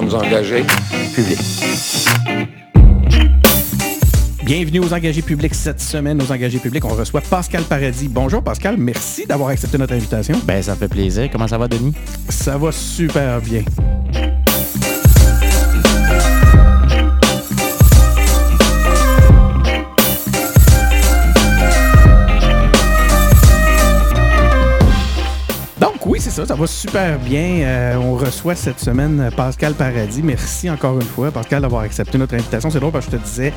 sommes engagés publics. Bienvenue aux engagés publics cette semaine. Aux engagés publics, on reçoit Pascal Paradis. Bonjour Pascal, merci d'avoir accepté notre invitation. Ben ça fait plaisir. Comment ça va Denis? Ça va super bien. C'est ça, ça va super bien. Euh, on reçoit cette semaine Pascal Paradis. Merci encore une fois, Pascal, d'avoir accepté notre invitation. C'est drôle parce que je te disais,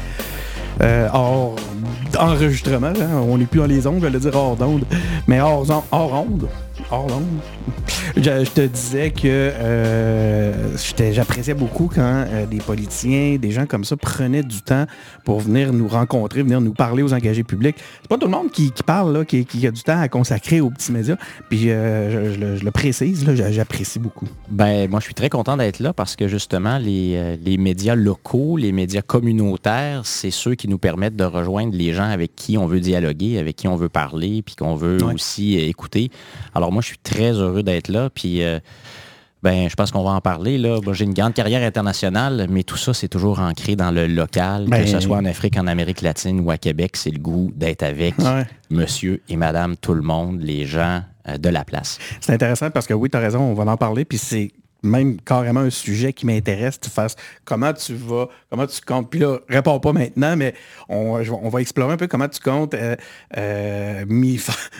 euh, hors enregistrement, hein, on n'est plus dans les ondes, je vais dire hors d'onde, mais hors, hors onde, hors onde, je, je, te disais que euh, j'appréciais beaucoup quand euh, des politiciens, des gens comme ça prenaient du temps pour venir nous rencontrer, venir nous parler aux engagés publics. C'est pas tout le monde qui, qui parle, là, qui, qui, a du temps à consacrer aux petits médias. Puis euh, je, je, je, le précise, j'apprécie beaucoup. Ben moi je suis très content d'être là parce que justement les, les médias locaux, les médias communautaires, c'est ceux qui nous permettent de rejoindre les gens avec qui on veut dialoguer, avec qui on veut parler, puis qu'on veut ouais. aussi écouter. Alors moi je suis très heureux d'être là. Puis, euh, ben, je pense qu'on va en parler. Là. Bon, J'ai une grande carrière internationale, mais tout ça, c'est toujours ancré dans le local, ben, que ce soit en Afrique, en Amérique latine ou à Québec. C'est le goût d'être avec ouais. monsieur et madame, tout le monde, les gens euh, de la place. C'est intéressant parce que oui, tu as raison, on va en parler. Puis c'est même carrément un sujet qui m'intéresse, tu fasses comment tu vas, comment tu comptes. Puis là, réponds pas maintenant, mais on, on va explorer un peu comment tu comptes euh, euh,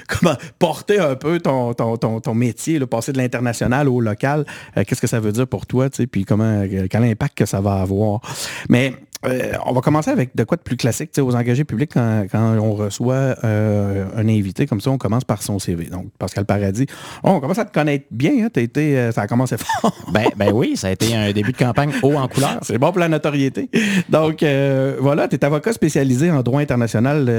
comment porter un peu ton, ton, ton, ton métier, là, passer de l'international au local. Euh, Qu'est-ce que ça veut dire pour toi, tu sais, puis comment quel impact que ça va avoir. Mais euh, on va commencer avec de quoi de plus classique. aux engagés publics, quand, quand on reçoit euh, un invité comme ça, on commence par son CV. Donc, Pascal Paradis, oh, on commence à te connaître bien. Hein? Été, euh, ça a commencé fort. ben, ben, oui, ça a été un début de campagne haut en couleur. C'est bon pour la notoriété. Donc, voilà, tu es avocat spécialisé en droit international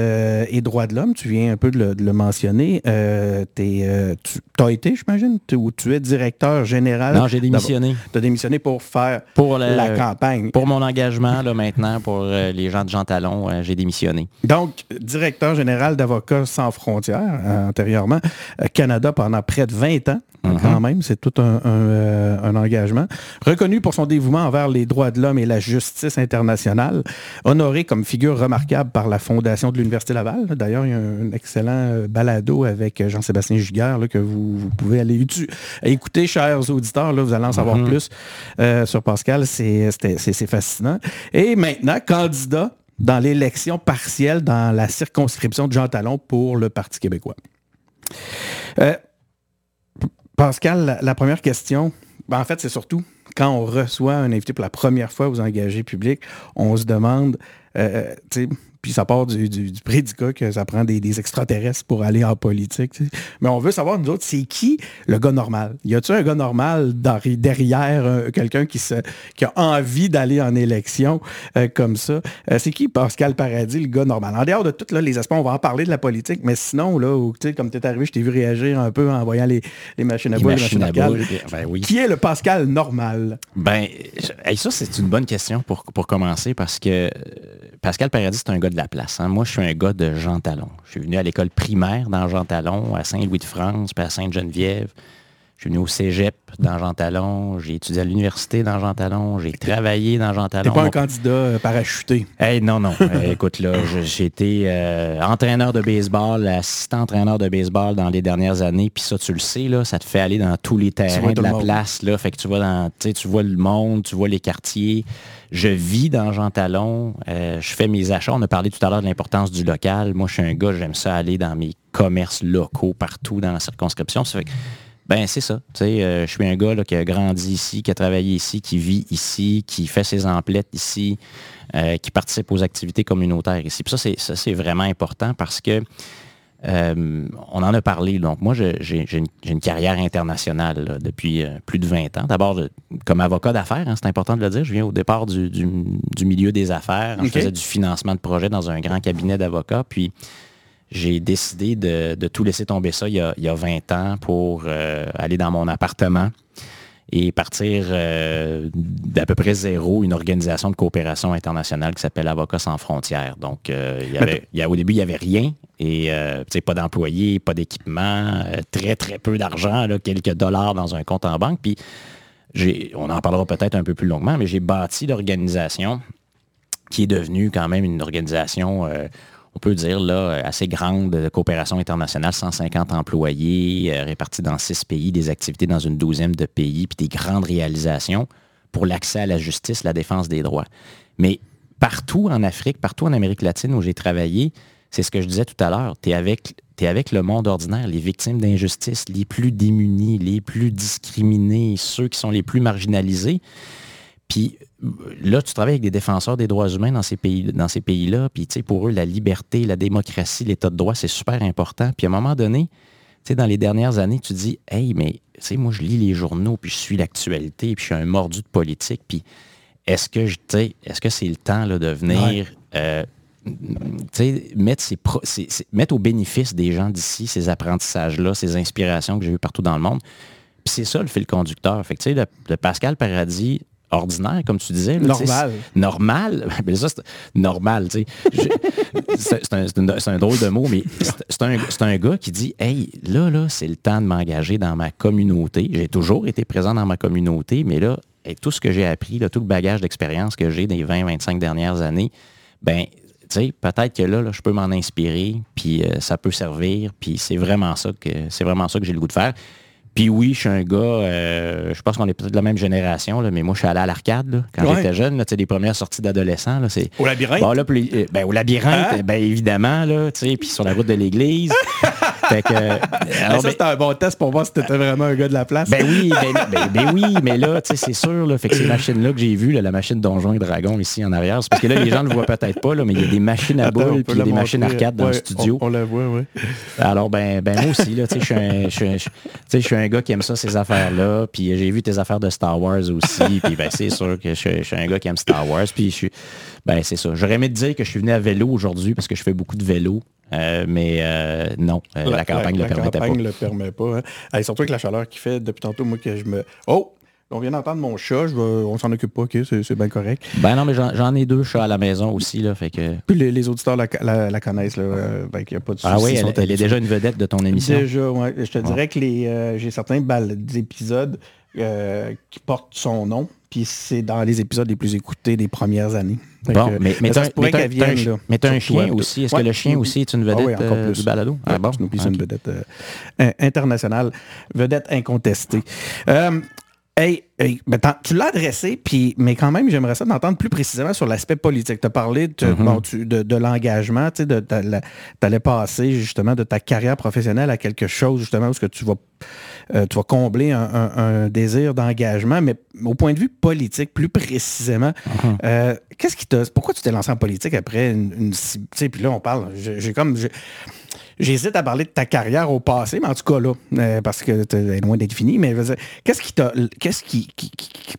et droit de l'homme. Tu viens un peu de le, de le mentionner. es, tu as été, j'imagine, ou tu es directeur général? Non, j'ai démissionné. Tu as démissionné pour faire pour le, la campagne. Pour mon engagement, là, maintenant maintenant pour euh, les gens de Jean Talon, euh, j'ai démissionné. Donc, directeur général d'Avocats sans frontières, euh, antérieurement, Canada pendant près de 20 ans. -hmm. Quand même, c'est tout un, un, un, engagement. Reconnu pour son dévouement envers les droits de l'homme et la justice internationale, honoré comme figure remarquable par la Fondation de l'Université Laval. D'ailleurs, il y a un excellent balado avec Jean-Sébastien Giguère là, que vous, vous, pouvez aller écouter, chers auditeurs. Là, vous allez en savoir -hmm. plus sur Pascal. C'est fascinant. Et maintenant, candidat dans l'élection partielle dans la circonscription de Jean Talon pour le Parti québécois. Euh, Pascal, la, première question, ben en fait, c'est surtout quand on reçoit un invité pour la première fois aux engagés publics, on se demande, euh, sais, puis ça part du, du, du, prédicat que ça prend des, des, extraterrestres pour aller en politique. Tu sais. Mais on veut savoir, nous autres, c'est qui le gars normal? Y a-tu un gars normal dans, derrière euh, quelqu'un qui, se, qui a envie d'aller en élection euh, comme ça? Euh, c'est qui Pascal Paradis, le gars normal? En dehors de tous les aspects, on va en parler de la politique, mais sinon, là, où, comme tu es arrivé, je t'ai vu réagir un peu en voyant les, les machines à boules, les machines à boules. Ben oui. Qui est le Pascal normal? Ben, ça, c'est une bonne question pour, pour commencer parce que Pascal Paradis, c'est un gars de la place. Hein. Moi, je suis un gars de Jean Talon. Je suis venu à l'école primaire dans Jean Talon, à Saint-Louis-de-France, puis à Sainte-Geneviève. Je suis venu au cégep dans Jean Talon. J'ai étudié à l'université dans Jean Talon. J'ai travaillé dans Jean Talon. T'es pas un candidat euh, parachuté. Hey, non, non. euh, écoute, là, j'ai été euh, entraîneur de baseball, assistant entraîneur de baseball dans les dernières années. Puis ça, tu le sais, là, ça te fait aller dans tous les terrains de la place. Là, fait que tu vois, dans, tu vois le monde, tu vois les quartiers. Je vis dans Jean Talon. Euh, je fais mes achats. On a parlé tout à l'heure de l'importance du local. Moi, je suis un gars, j'aime ça aller dans mes commerces locaux partout dans la circonscription. Ben, c'est ça. Euh, je suis un gars qui a grandi ici, qui a travaillé ici, qui vit ici, qui fait ses emplettes ici, euh, qui participe aux activités communautaires ici. Puis ça, c'est vraiment important parce que euh, on en a parlé. Donc, moi, j'ai une, une, carrière internationale là, depuis euh, plus de 20 ans. D'abord, comme avocat d'affaires, hein, c'est important de le dire. Je viens au départ du, du, du milieu des affaires. Okay. Je faisais du financement de projet dans un grand cabinet d'avocats. Puis, j'ai décidé de, de, tout laisser tomber ça il y a, il y a 20 ans pour euh, aller dans mon appartement et partir euh, d'à peu près zéro une organisation de coopération internationale qui s'appelle Avocats sans frontières. Donc, euh, il y avait, il y a, au début, il n'y avait rien. Et euh, pas d'employés, pas d'équipement, très, très peu d'argent, quelques dollars dans un compte en banque. Puis, on en parlera peut-être un peu plus longuement, mais j'ai bâti l'organisation qui est devenue quand même une organisation, on peut dire, là, assez grande de coopération internationale, 150 employés euh, répartis dans six pays, des activités dans une douzaine de pays, puis des grandes réalisations pour l'accès à la justice, la défense des droits. Mais partout en Afrique, partout en Amérique latine où j'ai travaillé, c'est ce que je disais tout à l'heure, tu es avec, le monde ordinaire, les victimes d'injustice, les plus démunis, les plus discriminés, ceux qui sont les plus marginalisés. Là, tu travailles avec des défenseurs des droits humains dans ces pays, dans ces pays-là. Puis pour eux, la liberté, la démocratie, l'état de droit, c'est super important. Puis à un moment donné, dans les dernières années, tu dis, hey, mais moi, je lis les journaux, puis je suis l'actualité, puis je suis un mordu de politique. Puis est-ce que je, est-ce que c'est le temps là, de venir euh, mettre, mettre au bénéfice des gens d'ici ces apprentissages-là, ces inspirations que j'ai eues partout dans le monde? Puis c'est ça le fil conducteur. Fait que, le, le Pascal Paradis ordinaire, comme tu disais. normal. Normal. Mais ça, c'est normal, c'est un, drôle de mot, mais c'est un, un, gars qui dit Hey, là, là, c'est le temps de m'engager dans ma communauté. J'ai toujours été présent dans ma communauté, mais là, avec tout ce que j'ai appris, tout le bagage d'expérience que j'ai des 20-25 dernières années, ben tu sais, peut-être que là, je peux m'en inspirer, puis euh, ça peut servir, puis c'est vraiment ça que c'est vraiment ça que j'ai le goût de faire. Puis oui, je suis un gars, euh, je pense qu'on est peut-être de la même génération, là, mais moi, je suis allé à l'arcade quand j'étais jeune. Là, les premières sorties d'adolescents. Au labyrinthe? Bon, là, euh, ben, au labyrinthe, hein? ben, évidemment, là, puis sur la route de l'église. fait que, ça, c'était un bon test pour voir si tu étais vraiment un gars de la place. Ben oui, ben, ben, ben oui, mais là, c'est sûr, là, fait que ces machines-là que j'ai vues, la machine Donjon et Dragon ici en arrière, c'est parce que là, les gens ne le voient peut-être pas, là, mais il y a des machines à boules puis des machines arcade dans le studio. On, la voit, oui. Alors, ben, ben moi aussi, là, tu sais, je suis un un gars qui aime ça, ces affaires-là. Puis j'ai vu tes affaires de Star Wars aussi. puis ben, c'est sûr que je, suis un gars qui aime Star Wars. Puis je suis. Ben, c'est ça. J'aurais aimé te dire que je suis venu à vélo aujourd'hui parce que je fais beaucoup de vélo. Euh, mais euh, non, euh, la, campagne ne le permettait pas. La campagne ne le permet pas. Hein. surtout avec la chaleur qui fait depuis tantôt, moi, que je me... Oh! On vient d'entendre mon chat, je on s'en occupe pas, ok, c'est bien correct. Ben non, mais j'en ai deux chats à la maison aussi, là, fait que... Puis les, auditeurs la, connaissent, là, ben, il n'y a pas de Ah oui, elle, est déjà une vedette de ton émission. Déjà, ouais. Je te dirais que les, j'ai certains épisodes qui portent son nom, puis c'est dans les épisodes les plus écoutés des premières années. Bon, mais, mais, ça pourrait qu'elle vienne. Mais tu as un chien aussi. Est-ce que le chien aussi est une vedette ah oui, encore euh, plus. du balado? Ah, bon? C'est une vedette euh, internationale, vedette incontestée. Euh, Hey, ben, tu l'as adressé, puis, mais quand même, j'aimerais ça d'entendre plus précisément sur l'aspect politique. Tu as parlé de, mm-hmm. de, l'engagement, tu allais passer justement de ta carrière professionnelle à quelque chose justement où que tu vas, euh, tu vas combler un, désir d'engagement, mais au point de vue politique, plus précisément, mm-hmm. euh, qu'est-ce qui t'a. Pourquoi tu t'es lancé en politique après une. une puis là, on parle. J'ai comme. J'hésite à parler de ta carrière au passé, mais en tout cas là, euh, parce que tu es loin d'être fini, mais qu'est-ce qui t'a. Qu'est-ce qui,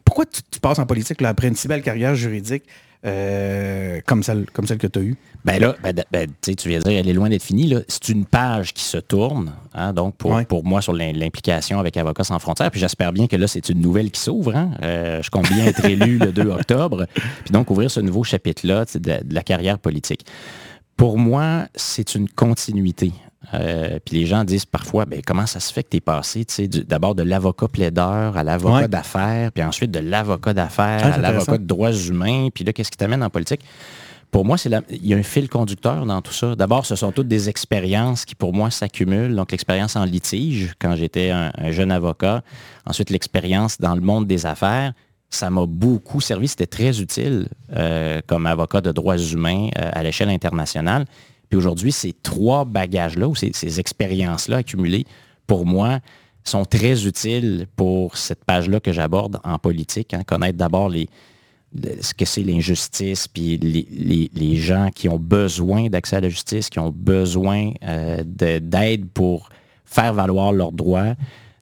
Pourquoi tu, passes en politique là, après une si belle carrière juridique euh, comme, celle, comme celle que tu as eue? Ben là, ben, ben, tu viens de dire, elle est loin d'être finie. C'est une page qui se tourne, hein, donc pour, pour moi, sur l'implication avec Avocats sans frontières. Puis j'espère bien que là, c'est une nouvelle qui s'ouvre. Hein. Euh, je compte bien être élu le 2 octobre. Puis donc, ouvrir ce nouveau chapitre-là de, de la carrière politique. Pour moi, c'est une continuité. Euh, puis les gens disent parfois, ben, comment ça se fait que tu es passé d'abord de l'avocat plaideur à l'avocat d'affaires, puis ensuite de l'avocat d'affaires ah, à l'avocat de droits humains, puis là, qu'est-ce qui t'amène en politique? Pour moi, c'est il y a un fil conducteur dans tout ça. D'abord, ce sont toutes des expériences qui, pour moi, s'accumulent. Donc, l'expérience en litige, quand j'étais un, jeune avocat. Ensuite, l'expérience dans le monde des affaires ça m'a beaucoup servi. C'était très utile euh, comme avocat de droits humains euh, à l'échelle internationale. Puis aujourd'hui, ces trois bagages-là ou ces, expériences-là accumulées, pour moi, sont très utiles pour cette page-là que j'aborde en politique. Hein. connaître d'abord les, ce que c'est l'injustice, puis les, gens qui ont besoin d'accès à la justice, qui ont besoin euh, d'aide pour faire valoir leurs droits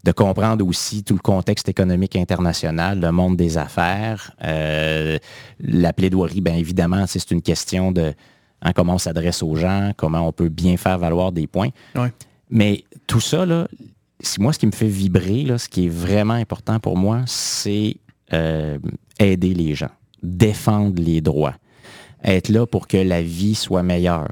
de comprendre aussi tout le contexte économique international, le monde des affaires. Euh, la plaidoirie, bien évidemment, c'est une question de hein, comment on s'adresse aux gens, comment on peut bien faire valoir des points. Mais tout ça, là, moi, ce qui me fait vibrer, là, ce qui est vraiment important pour moi, c'est euh, aider les gens, défendre les droits être là pour que la vie soit meilleure,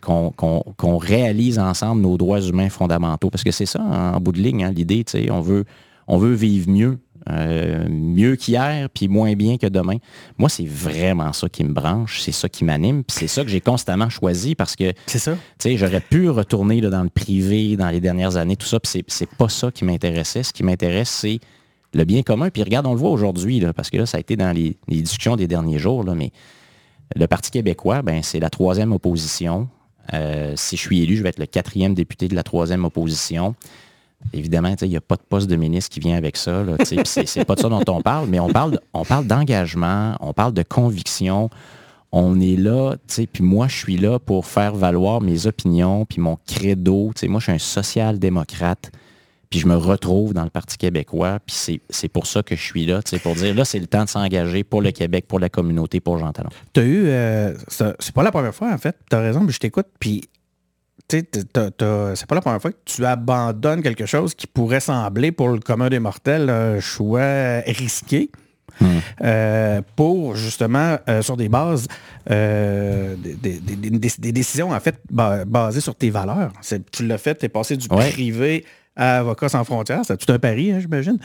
qu'on réalise ensemble nos droits humains fondamentaux. Parce que c'est ça, en bout de ligne, hein, l'idée, on veut, on veut vivre mieux. Euh, mieux qu'hier, puis moins bien que demain. Moi, c'est vraiment ça qui me branche, c'est ça qui m'anime, puis c'est ça que j'ai constamment choisi parce que, c'est ça. J'aurais pu retourner là, dans le privé dans les dernières années, tout ça, puis c'est pas ça qui m'intéressait. Ce qui m'intéresse, c'est le bien commun. Puis regarde, on le voit aujourd'hui, parce que là, ça a été dans les, discussions des derniers jours, là, mais le Parti québécois, ben, c'est la troisième opposition. Euh, si je suis élu, je vais être le quatrième député de la troisième opposition. Évidemment, il n'y a pas de poste de ministre qui vient avec ça. C'est pas de ça dont on parle, mais on parle, on parle d'engagement, on parle de conviction. On est là, puis moi, je suis là pour faire valoir mes opinions, puis mon credo. Moi, je suis un social-démocrate. Puis je me retrouve dans le Parti québécois, puis c'est pour ça que je suis là, pour dire là, c'est le temps de s'engager pour le Québec, pour la communauté, pour Jean Talon. Tu as eu, euh, c'est pas la première fois en fait, tu as raison, mais je t'écoute, puis c'est pas la première fois que tu abandonnes quelque chose qui pourrait sembler pour le commun des mortels un choix risqué. Hmm. Euh, pour justement euh, sur des bases des, décisions en fait basées sur tes valeurs. Tu l'as fait, tu es passé du privé à Avocats sans frontières. C'était tout un pari, hein, j'imagine?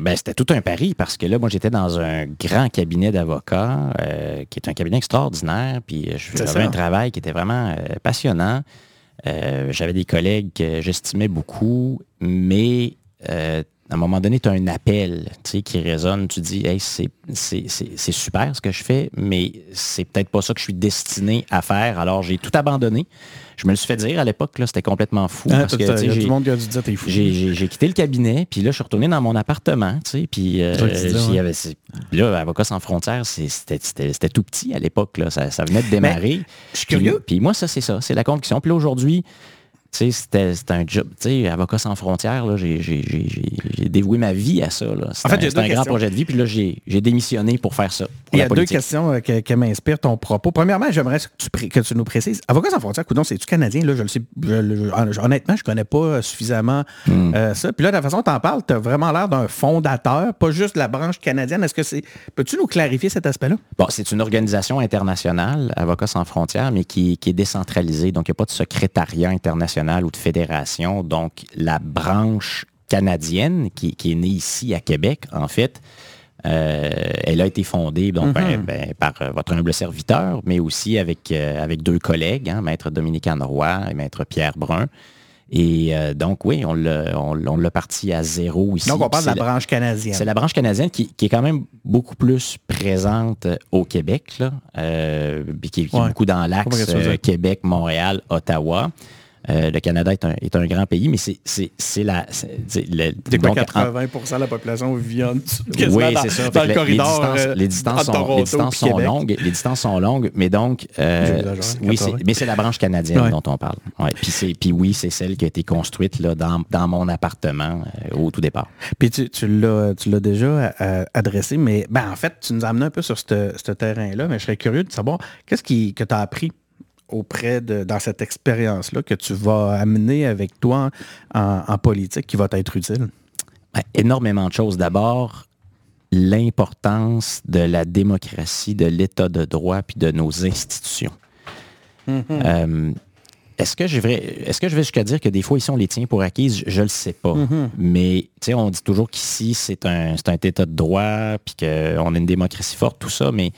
Ben, c'était tout un pari parce que là, moi, j'étais dans un grand cabinet d'avocats euh, qui est un cabinet extraordinaire. Puis euh, je faisais un travail qui était vraiment euh, passionnant. J'avais des collègues que j'estimais beaucoup, mais à un moment donné, tu as un appel qui résonne. Tu dis, c'est super ce que je fais, mais c'est peut-être pas ça que je suis destiné à faire. Alors, j'ai tout abandonné. Je me le suis fait dire à l'époque, c'était complètement fou. Ah, parce que, tout le monde a dû dire, t'es fou. J'ai quitté le cabinet, puis là, je suis retourné dans mon appartement, tu sais, puis euh, avait, là, Avocat sans frontières, c'était tout petit à l'époque, ça, ça venait de démarrer. je suis curieux. Puis moi, ça, c'est ça, c'est la conviction. Puis là, aujourd'hui, c'était un job, tu sais, avocat sans frontières, j'ai dévoué ma vie à ça. C'était un, grand projet de vie, puis là, j'ai démissionné pour faire ça. Il y a deux questions euh, qui, m'inspirent ton propos. Premièrement, j'aimerais que tu, nous précises. Avocat sans frontières, coudon, c'est-tu canadien? Là, je le sais, honnêtement, je connais pas suffisamment hmm. euh, ça. Puis là, de la façon dont tu en parles, tu as vraiment l'air d'un fondateur, pas juste la branche canadienne. Est-ce que c'est. Peux-tu nous clarifier cet aspect-là? Bon, c'est une organisation internationale, Avocats sans frontières, mais qui, qui est décentralisée. Donc, il n'y a pas de secrétariat international ou de fédération. Donc, la branche canadienne qui, est née ici à Québec, en fait, euh, elle a été fondée donc, ben, mm-hmm. ben, par euh, votre humble serviteur, mais aussi avec, euh, avec deux collègues, hein, Maître Dominique Roy et Maître Pierre Brun. Et donc, oui, on l'a parti à zéro ici. Donc, on parle de la, branche canadienne. C'est la branche canadienne qui, est quand même beaucoup plus présente au Québec, là, qui, est beaucoup dans l'axe Québec, Montréal, Ottawa. Euh, le Canada est un, est un, grand pays, mais c'est la... C'est quoi, 80% de la population vit en Oui, c'est ça. Dans le corridor Les distances, sont, les distances sont longues. Les distances sont longues, mais donc... Euh, oui, mais c'est la branche canadienne dont on parle. Ouais, puis, puis oui, c'est celle qui a été construite là, dans, dans mon appartement euh, au tout départ. Puis tu, tu l'as déjà adressé, mais ben, en fait, tu nous as amené un peu sur ce terrain-là, mais je serais curieux de savoir qu'est-ce qui, que tu as appris auprès de, dans cette expérience-là que tu vas amener avec toi en, politique qui va t'être utile? Ben, énormément de choses. D'abord, l'importance de la démocratie, de l'état de droit, puis de nos institutions. Mm-hmm. Euh, est-ce que, je vais, est-ce que je vais jusqu'à dire que des fois, ici, on les tient pour acquises? Je ne le sais pas. Mm-hmm. Mais, tu sais, on dit toujours qu'ici, c'est un, c'est un état de droit, puis qu'on a une démocratie forte, tout ça, mais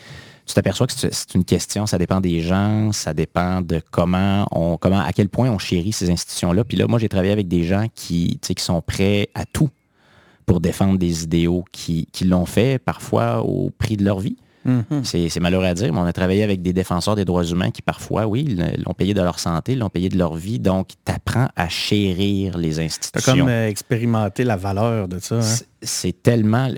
tu t'aperçois que c'est une question, ça dépend des gens, ça dépend de comment on, comment, à quel point on chérit ces institutions-là. Puis là, moi, j'ai travaillé avec des gens qui, qui sont prêts à tout pour défendre des idéaux, qui, qui l'ont fait parfois au prix de leur vie. Mm-hmm. C'est malheureux à dire, mais on a travaillé avec des défenseurs des droits humains qui parfois, oui, l'ont payé de leur santé, l'ont payé de leur vie. Donc, tu apprends à chérir les institutions. Tu comme euh, expérimenter la valeur de ça. Hein? C'est tellement...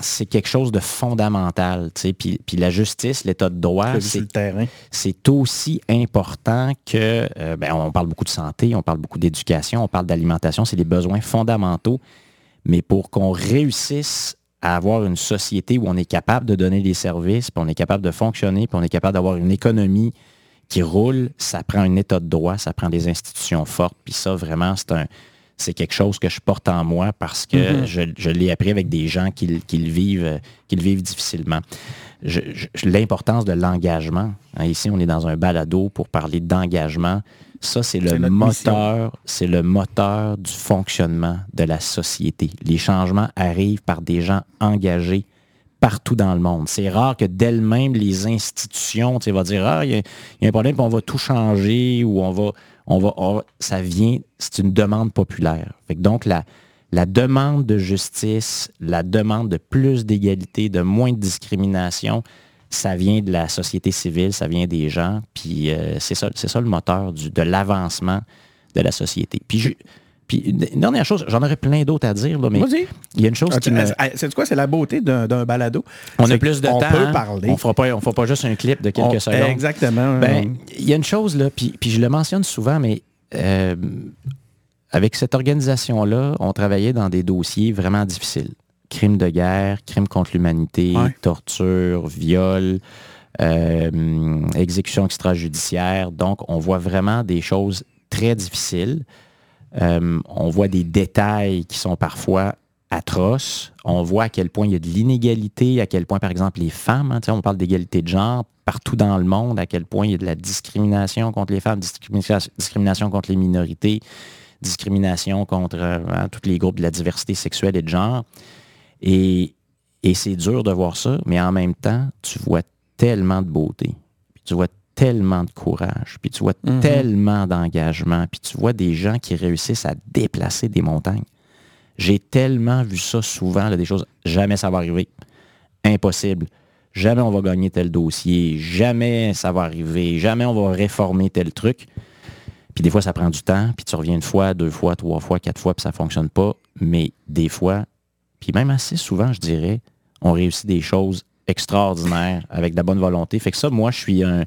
C'est quelque chose de fondamental. Puis, puis la justice, l'état de droit, c'est aussi important que... Euh, ben, on parle beaucoup de santé, on parle beaucoup d'éducation, on parle d'alimentation, c'est des besoins fondamentaux. Mais pour qu'on réussisse à avoir une société où on est capable de donner des services, puis on est capable de fonctionner, puis on est capable d'avoir une économie qui roule, ça prend un état de droit, ça prend des institutions fortes, puis ça, vraiment, c'est un c'est quelque chose que je porte en moi parce que mm-hmm. je, l'ai appris avec des gens qui, le vivent, qui vivent difficilement. l'importance de l'engagement. Hein, ici, on est dans un balado pour parler d'engagement. Ça, c'est le moteur, c'est le moteur du fonctionnement de la société. Les changements arrivent par des gens engagés partout dans le monde. C'est rare que d'elles-mêmes, les institutions, tu vas dire, ah, il y, a un problème, on va tout changer, ou on va, on va, ça vient, c'est une demande populaire. donc, la, la demande de justice, la demande de plus d'égalité, de moins de discrimination, ça vient de la société civile, ça vient des gens, puis euh, c'est ça, ça le moteur de l'avancement de la société. Puis, puis une dernière chose, j'en aurais plein d'autres à dire, mais il y a une chose ah, qui me... C'est quoi? C'est la beauté d'un balado? On a plus de temps. On peut hein. parler. On fera pas, on fera pas juste un clip de quelques secondes. Exactement. Ben, il y a une chose, là, puis, puis je le mentionne souvent, mais euh, avec cette organisation-là, on travaillait dans des dossiers vraiment difficiles crimes de guerre, crimes contre l'humanité, torture, viol, euh, exécution extrajudiciaire. Donc, on voit vraiment des choses très difficiles. Euh, on voit des détails qui sont parfois atroces. On voit à quel point il y a de l'inégalité, à quel point, par exemple, les femmes, hein, on parle d'égalité de genre partout dans le monde, à quel point il y a de la discrimination contre les femmes, discrimination contre les minorités, discrimination contre euh, hein, tous les groupes de la diversité sexuelle et de genre. Et, c'est dur de voir ça, mais en même temps, tu vois tellement de beauté, puis tu vois tellement de courage, puis tu vois mhm. tellement d'engagement, puis tu vois des gens qui réussissent à déplacer des montagnes. J'ai tellement vu ça souvent, des choses, jamais ça va arriver. Impossible. Jamais on va gagner tel dossier, jamais ça va arriver, jamais on va réformer tel truc. Puis des fois, ça prend du temps, puis tu reviens une fois, deux fois, trois fois, quatre fois, puis ça ne fonctionne pas. Mais des fois, puis même assez souvent, je dirais, on réussit des choses extraordinaires avec de la bonne volonté. Fait que ça, moi, je suis un.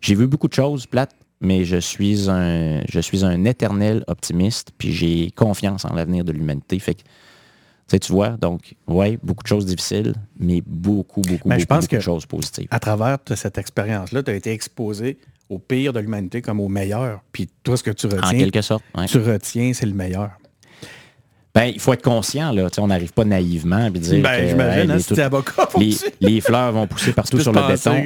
J'ai vu beaucoup de choses plates, mais je suis un, je suis un éternel optimiste, puis j'ai confiance en l'avenir de l'humanité. Fait que, tu vois, donc, oui, beaucoup de choses difficiles, mais beaucoup, beaucoup, mais beaucoup, je pense que de choses positives. À travers cette expérience-là, tu as été exposé au pire de l'humanité comme au meilleur. Puis tout ce que tu retiens, en quelque sorte, tu retiens, c'est le meilleur. Ben, il faut être conscient, là. on n'arrive pas naïvement à dire ben, j'imagine, hein, les, fleurs vont pousser partout sur le béton.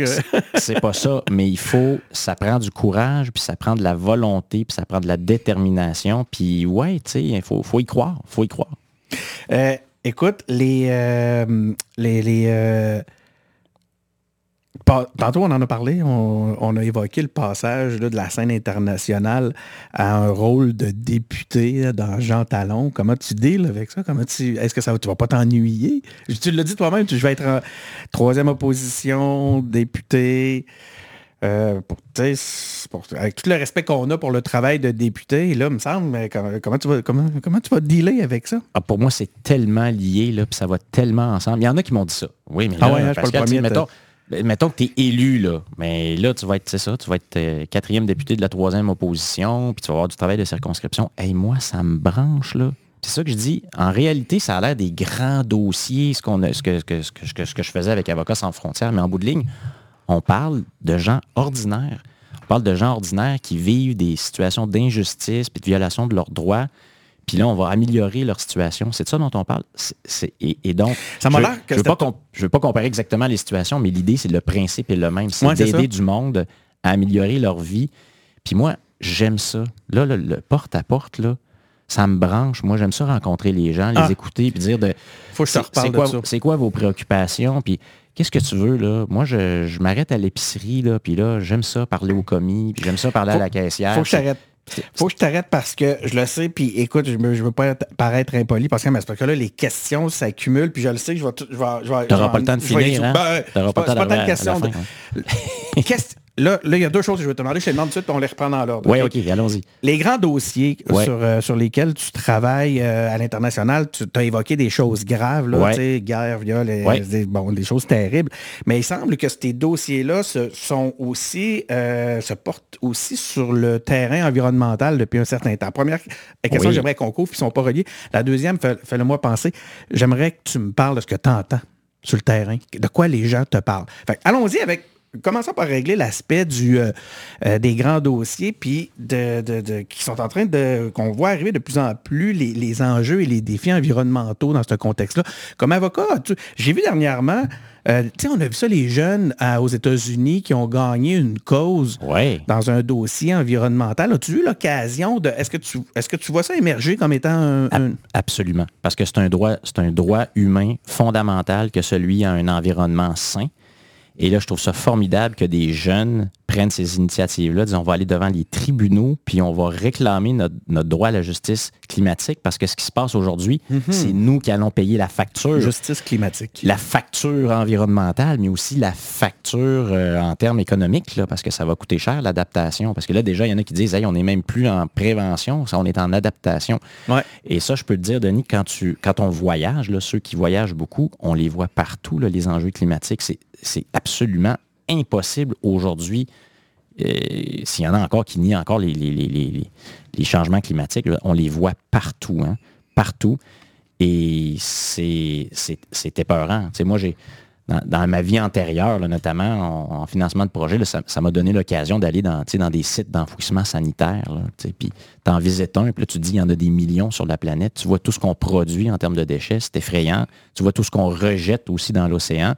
C'est pas ça. Mais il faut, ça prend du courage, puis ça prend de la volonté, puis ça prend de la détermination. Puis ouais, tu sais, il faut, faut y croire. faut y croire. Euh, écoute, les, euh, les, les euh, Tantôt, on en a parlé, on, a évoqué le passage de la scène internationale à un rôle de député dans Jean Talon. Comment tu deals avec ça? Comment tu, est-ce que ça, tu vas pas t'ennuyer? Tu l'as dit toi-même, tu, je vais être en troisième opposition, député. Euh, avec tout le respect qu'on a pour le travail de député, là, me semble, mais comment, tu vas, comment, tu vas dealer avec ça? Ah, pour moi, c'est tellement lié, là, puis ça va tellement ensemble. Il y en a qui m'ont dit ça. Oui, mais ah là, ah ouais, je pas le premier. Ben, mettons que tu es élu, là. Mais là, tu vas être, c'est ça, tu vas être euh, quatrième député de la troisième opposition, puis tu vas avoir du travail de circonscription. Et moi, ça me branche, là. C'est ça que je dis. En réalité, ça a l'air des grands dossiers, ce, qu'on ce, que, ce, que, ce que je faisais avec Avocats sans frontières. Mais en bout de ligne, on parle de gens ordinaires. On parle de gens ordinaires qui vivent des situations d'injustice puis de violation de leurs droits puis là, on va améliorer leur situation. C'est de ça dont on parle. et, donc, ça je ne veux, pas comparer exactement les situations, mais l'idée, c'est le principe est le même. C'est d'aider du monde à améliorer leur vie. Puis moi, j'aime ça. Là, le, porte-à-porte, là, ça me branche. Moi, j'aime ça rencontrer les gens, les ah. écouter, puis dire de... Faut que je C'est quoi, c'est quoi vos préoccupations? Puis qu'est-ce que tu veux, là? Moi, je, m'arrête à l'épicerie, là, puis là, j'aime ça parler au commis, puis j'aime ça parler à la caissière. Faut que je t'arrête faut que je t'arrête parce que je le sais, puis écoute, je ne veux pas paraître impoli parce que, parce que là, les questions s'accumulent, puis je le sais que je vais... Tu n'auras pas le temps de finir, hein? Ben, pas, pas, pas tant de questions. Là, il y a deux choses que je vais te demander. Je te demande tout de suite, on les reprend dans l'ordre. Oui, OK, allons-y. Les grands dossiers sur, euh, sur lesquels tu travailles euh, à l'international, tu as évoqué des choses graves, là, guerre, viol, des, bon, des choses terribles. Mais il semble que ces dossiers-là se, sont aussi, euh, se portent aussi sur le terrain environnemental depuis un certain temps. Première question, j'aimerais qu'on couvre, puis ils ne sont pas reliés. La deuxième, fais-le-moi penser, j'aimerais que tu me parles de ce que tu entends sur le terrain, de quoi les gens te parlent. Allons-y avec commençons par régler l'aspect du euh, euh, des grands dossiers, puis de, qui sont en train de. qu'on voit arriver de plus en plus les, enjeux et les défis environnementaux dans ce contexte-là. Comme avocat, j'ai vu dernièrement Euh, on a vu ça, les jeunes aux États-Unis qui ont gagné une cause dans un dossier environnemental. As-tu eu l'occasion de... Est-ce que, tu, est que tu vois ça émerger comme étant un... Absolument. Parce que c'est un, droit, un droit humain fondamental que celui à un environnement sain. Et là, je trouve ça formidable que des jeunes prennent ces initiatives-là, disent on va aller devant les tribunaux, puis on va réclamer notre, droit à la justice climatique, parce que ce qui se passe aujourd'hui, mhm. c'est nous qui allons payer la facture. Justice climatique. La facture environnementale, mais aussi la facture euh, en termes économiques, là, parce que ça va coûter cher, l'adaptation. Parce que là, déjà, il y en a qui disent, hey, on n'est même plus en prévention, on est en adaptation. Et ça, je peux te dire, Denis, quand, tu, quand on voyage, là, ceux qui voyagent beaucoup, on les voit partout, là, les enjeux climatiques. C'est absolument impossible aujourd'hui, euh, s'il y en a encore qui nient encore les, changements climatiques, on les voit partout, hein, partout. Et c'est épeurant. moi, dans, ma vie antérieure, notamment en, financement de projet, ça m'a donné l'occasion d'aller dans, dans des sites d'enfouissement sanitaire. Puis tu en visites un, puis là, tu te dis, il y en a des millions sur la planète. Tu vois tout ce qu'on produit en termes de déchets, c'est effrayant. Tu vois tout ce qu'on rejette aussi dans l'océan.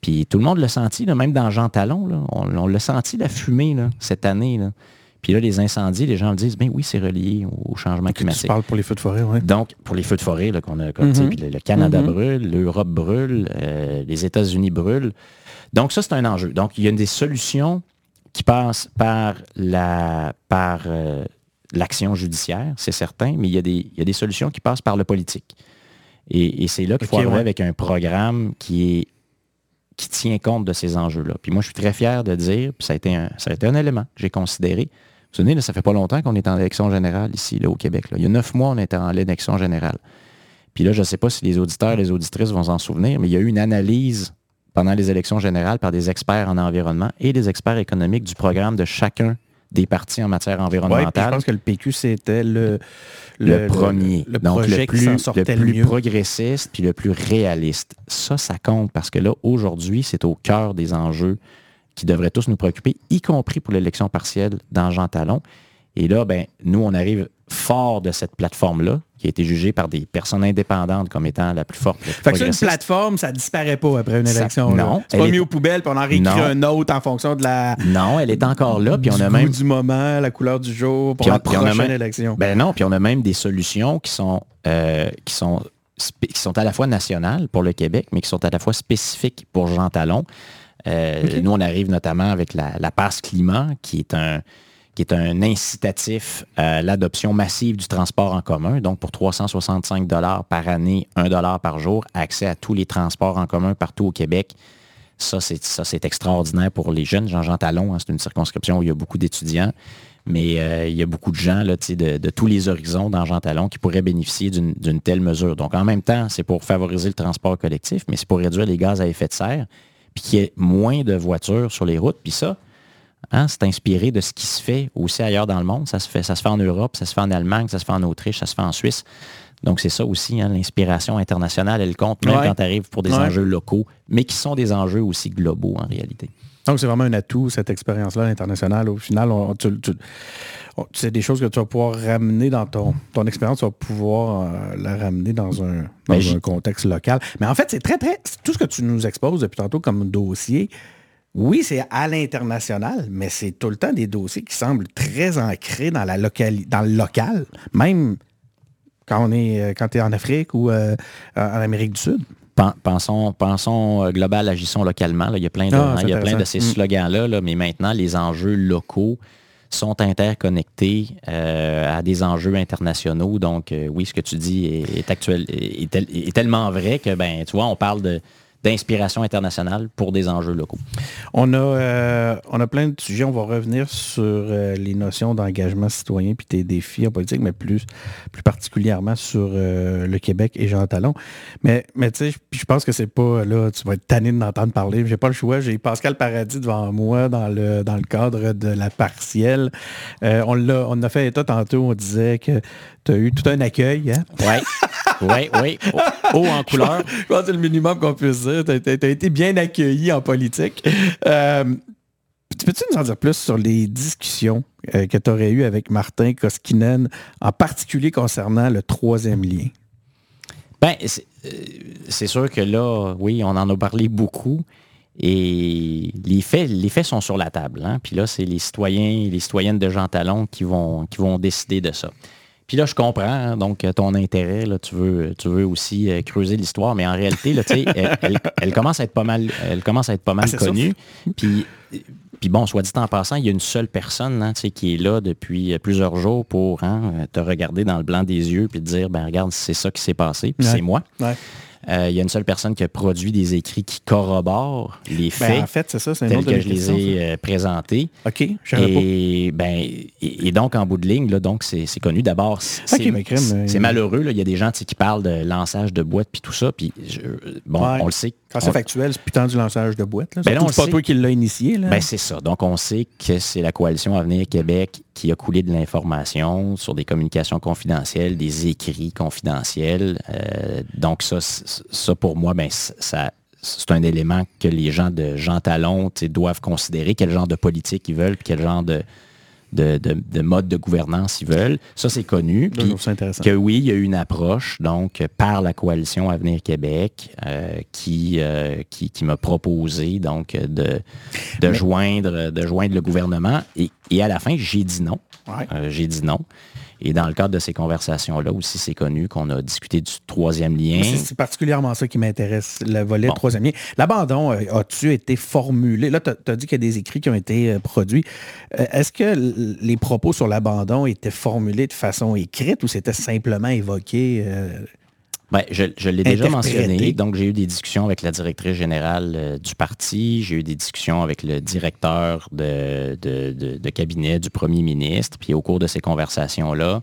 Puis tout le monde l'a senti, même dans Jean Talon, on, l'a senti la fumée cette année. Puis là, les incendies, les gens me disent, ben oui, c'est relié au changement climatique. Tu parles pour les feux de forêt, oui. Donc, pour les feux de forêt qu'on a, mm-hmm. le, Canada mm-hmm. brûle, l'Europe brûle, euh, les États-Unis brûlent. Donc, ça, c'est un enjeu. Donc, il y a des solutions qui passent par la par euh, l'action judiciaire, c'est certain, mais il y, a des, des solutions qui passent par le politique. Et, c'est là qu'il faut arriver avec un programme qui est qui tient compte de ces enjeux-là. Puis moi, je suis très fier de dire, puis ça a été un, élément que j'ai considéré. Vous vous souvenez, ça fait pas longtemps qu'on est en élection générale ici, là, au Québec. Il y a neuf mois, on était en élection générale. Puis là, je ne sais pas si les auditeurs et les auditrices vont s'en souvenir, mais il y a eu une analyse pendant les élections générales par des experts en environnement et des experts économiques du programme de chacun des partis en matière environnementale. je pense que le PQ, c'était le, le, premier. Le, Donc, le plus, le plus progressiste puis le plus réaliste. Ça, ça compte parce que là, aujourd'hui, c'est au cœur des enjeux qui devraient tous nous préoccuper, y compris pour l'élection partielle dans Jean Talon. Et là, ben, nous, on arrive fort de cette plateforme-là, qui a été jugée par des personnes indépendantes comme étant la plus forte. fait que une plateforme, ça disparaît pas après une élection. non. C'est pas mis aux poubelles, puis on en réécrit un autre en fonction de la... Non, elle est encore là, puis on a même... du moment, la couleur du jour, pour la prochaine élection. Ben non, puis on a même des solutions qui sont, euh, qui sont qui sont à la fois nationales pour le Québec, mais qui sont à la fois spécifiques pour Jean Talon. Euh, nous, on arrive notamment avec la, la passe climat, qui est un, qui est un incitatif à l'adoption massive du transport en commun. Donc, pour 365 par année, 1 par jour, accès à tous les transports en commun partout au Québec. Ça, c'est extraordinaire pour les jeunes. Jean-Jean Talon, hein, c'est une circonscription où il y a beaucoup d'étudiants, mais euh, il y a beaucoup de gens là, de, de, tous les horizons dans Jean Talon qui pourraient bénéficier d'une telle mesure. Donc, en même temps, c'est pour favoriser le transport collectif, mais c'est pour réduire les gaz à effet de serre, puis qu'il y ait moins de voitures sur les routes. Puis ça, Hein, c'est inspiré de ce qui se fait aussi ailleurs dans le monde. Ça se fait, ça se fait en Europe, ça se fait en Allemagne, ça se fait en Autriche, ça se fait en Suisse. Donc, c'est ça aussi, hein, l'inspiration internationale, elle compte même quand tu arrives pour des enjeux locaux, mais qui sont des enjeux aussi globaux en réalité. Donc, c'est vraiment un atout, cette expérience-là internationale. Au final, c'est des choses que tu vas pouvoir ramener dans ton, ton expérience, tu vas pouvoir euh, la ramener dans, un, dans un contexte local. Mais en fait, c'est très, très... Tout ce que tu nous exposes depuis tantôt comme dossier, oui, c'est à l'international, mais c'est tout le temps des dossiers qui semblent très ancrés dans, la dans le local, même quand on est euh, quand tu es en Afrique ou euh, en Amérique du Sud. Pensons, pensons euh, global, agissons localement. Il y a plein de, ah, il y a plein de ces mm. slogans-là, mais maintenant, les enjeux locaux sont interconnectés à des enjeux internationaux. Donc, oui, ce que tu dis est, actuel, est, tellement vrai que, ben, tu vois, on parle de d'inspiration internationale pour des enjeux locaux. On a, euh, on a plein de sujets. On va revenir sur euh, les notions d'engagement citoyen puis tes défis en politique, mais plus, plus particulièrement sur euh, le Québec et Jean Talon. Mais, mais tu sais, je pense que c'est pas là, tu vas être tanné d'entendre parler. J'ai pas le choix. J'ai Pascal Paradis devant moi dans le, dans le cadre de la partielle. on, l'a, on a fait état tantôt, on disait que tu as eu tout un accueil. Hein? Oui, oui, oui. Haut en couleur. Je pense que c'est le minimum qu'on puisse dire. Tu as, été bien accueilli en politique. Euh, peux-tu nous en dire plus sur les discussions euh, que tu aurais eues avec Martin Koskinen, en particulier concernant le troisième lien? Ben, c'est sûr que là, oui, on en a parlé beaucoup. Et les faits, les faits sont sur la table. Hein. Puis là, c'est les citoyens, les citoyennes de Jean Talon qui vont, qui vont décider de ça. Puis là, je comprends, hein, donc ton intérêt, là, tu veux, tu veux aussi euh, creuser l'histoire, mais en réalité, là, elle, elle, commence à être pas mal, elle commence à être pas mal ah, connue. Puis, puis bon, soit dit en passant, il y a une seule personne hein, qui est là depuis plusieurs jours pour hein, te regarder dans le blanc des yeux puis te dire, ben regarde, c'est ça qui s'est passé, puis c'est moi. Euh, il y a une seule personne qui a produit des écrits qui corroborent les ben, faits. en fait, c'est ça, c'est que je les ai euh, présentés. OK, et, ben, et, donc, en bout de ligne, là, donc c'est connu. D'abord, c'est euh, malheureux. Là. Il y a des gens qui parlent de lançage de boîtes puis tout ça. Puis, bon, on le sait. Quand c'est factuel, c'est putain du lançage de boîtes. Là. Ben c'est pas toi qui l'as initié. Là. Ben, c'est ça. Donc, on sait que c'est la coalition Avenir Québec qui a coulé de l'information sur des communications confidentielles, des écrits confidentiels. donc, ça, ça, pour moi, ben, ça, c'est un élément que les gens de Jean Talon doivent considérer, quel genre de politique ils veulent, quel genre de, de, mode de gouvernance ils veulent. Ça, c'est connu. que oui, il y a eu une approche donc par la coalition Avenir Québec euh, qui, euh, qui, m'a proposé donc de, de, joindre, de joindre le gouvernement. Et, à la fin, j'ai dit non. Euh, j'ai dit non. Et dans le cadre de ces conversations-là aussi, c'est connu qu'on a discuté du troisième lien. C'est particulièrement ça qui m'intéresse, le volet troisième lien. L'abandon, euh, a-tu été formulé? Là, tu as, dit qu'il y a des écrits qui ont été euh, produits. Euh, est-ce que les propos sur l'abandon étaient formulés de façon écrite ou c'était simplement évoqué? Ben, je, l'ai déjà mentionné. Donc, j'ai eu des discussions avec la directrice générale euh, du parti. J'ai eu des discussions avec le directeur de, de, cabinet du premier ministre. Puis au cours de ces conversations-là,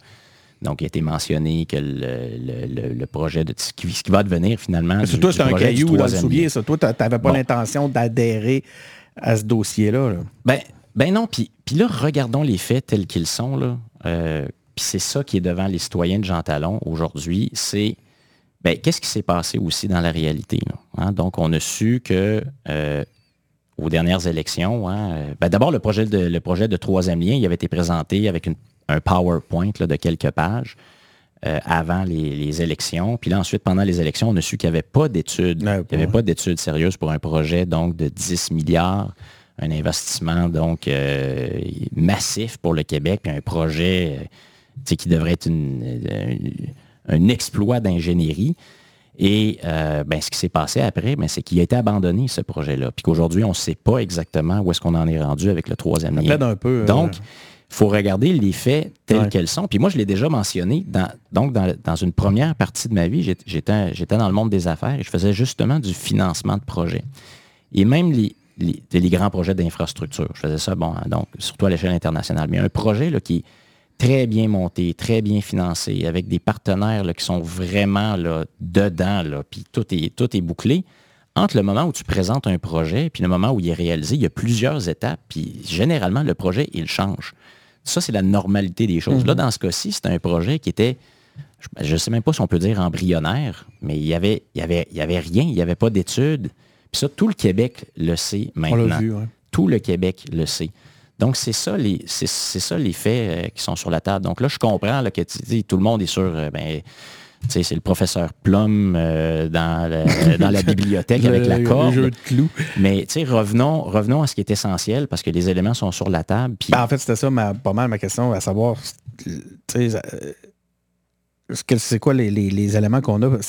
donc, il a été mentionné que le, projet de ce qui, va devenir finalement. Mais toi, c'est un caillou dans le soulier, ça. Toi, tu n'avais pas l'intention d'adhérer à ce dossier-là. Ben, ben non. Puis, puis là, regardons les faits tels qu'ils sont. Là. Euh, puis c'est ça qui est devant les citoyens de Jean Talon aujourd'hui. C'est qu'est-ce qui s'est passé aussi dans la réalité? Hein? Donc, on a su que euh, aux dernières élections, hein, euh, ben, d'abord, le projet, de, le projet de troisième lien, il avait été présenté avec un PowerPoint de quelques pages. Euh, avant les, élections. Puis là, ensuite, pendant les élections, on a su qu'il n'y avait pas d'études. il n'y avait pas d'études sérieuses pour un projet donc de 10 milliards, un investissement donc massif pour le Québec, puis un projet qui devrait être une un exploit d'ingénierie. Et euh, ben, ce qui s'est passé après, ben, c'est qu'il a été abandonné, ce projet-là. Puis qu'aujourd'hui, on ne sait pas exactement où est-ce qu'on en est rendu avec le troisième lien. Un peu, euh, Donc, il faut regarder les faits tels qu'elles sont. Puis moi, je l'ai déjà mentionné, dans, donc dans, une première partie de ma vie, j'étais dans le monde des affaires et je faisais justement du financement de projets. Et même les, les, grands projets d'infrastructure. Je faisais ça, bon, donc, surtout à l'échelle internationale. Mais un projet là, qui très bien monté, très bien financé, avec des partenaires qui sont vraiment là, dedans, là, puis tout est, tout est bouclé. Entre le moment où tu présentes un projet et le moment où il est réalisé, il y a plusieurs étapes, puis généralement, le projet, il change. Ça, c'est la normalité des choses. Là, mhm. dans ce cas-ci, c'était un projet qui était, je ne sais même pas si on peut dire embryonnaire, mais il n'y avait, il y avait, il y avait rien, il n'y avait pas d'études. Puis ça, tout le Québec le sait maintenant. Tout le Québec le sait. Donc, c'est ça, les, c'est, ça les faits euh, qui sont sur la table. Donc là, je comprends là, que tu dis, tout le monde est sur... Euh, ben, c'est le professeur Plum euh, dans, dans, la bibliothèque avec la corde. Jeu de clous. Mais revenons, revenons à ce qui est essentiel parce que les éléments sont sur la table. Ben, en fait, c'était ça pas mal ma question, à savoir, c'est quoi les, éléments qu'on a? moi,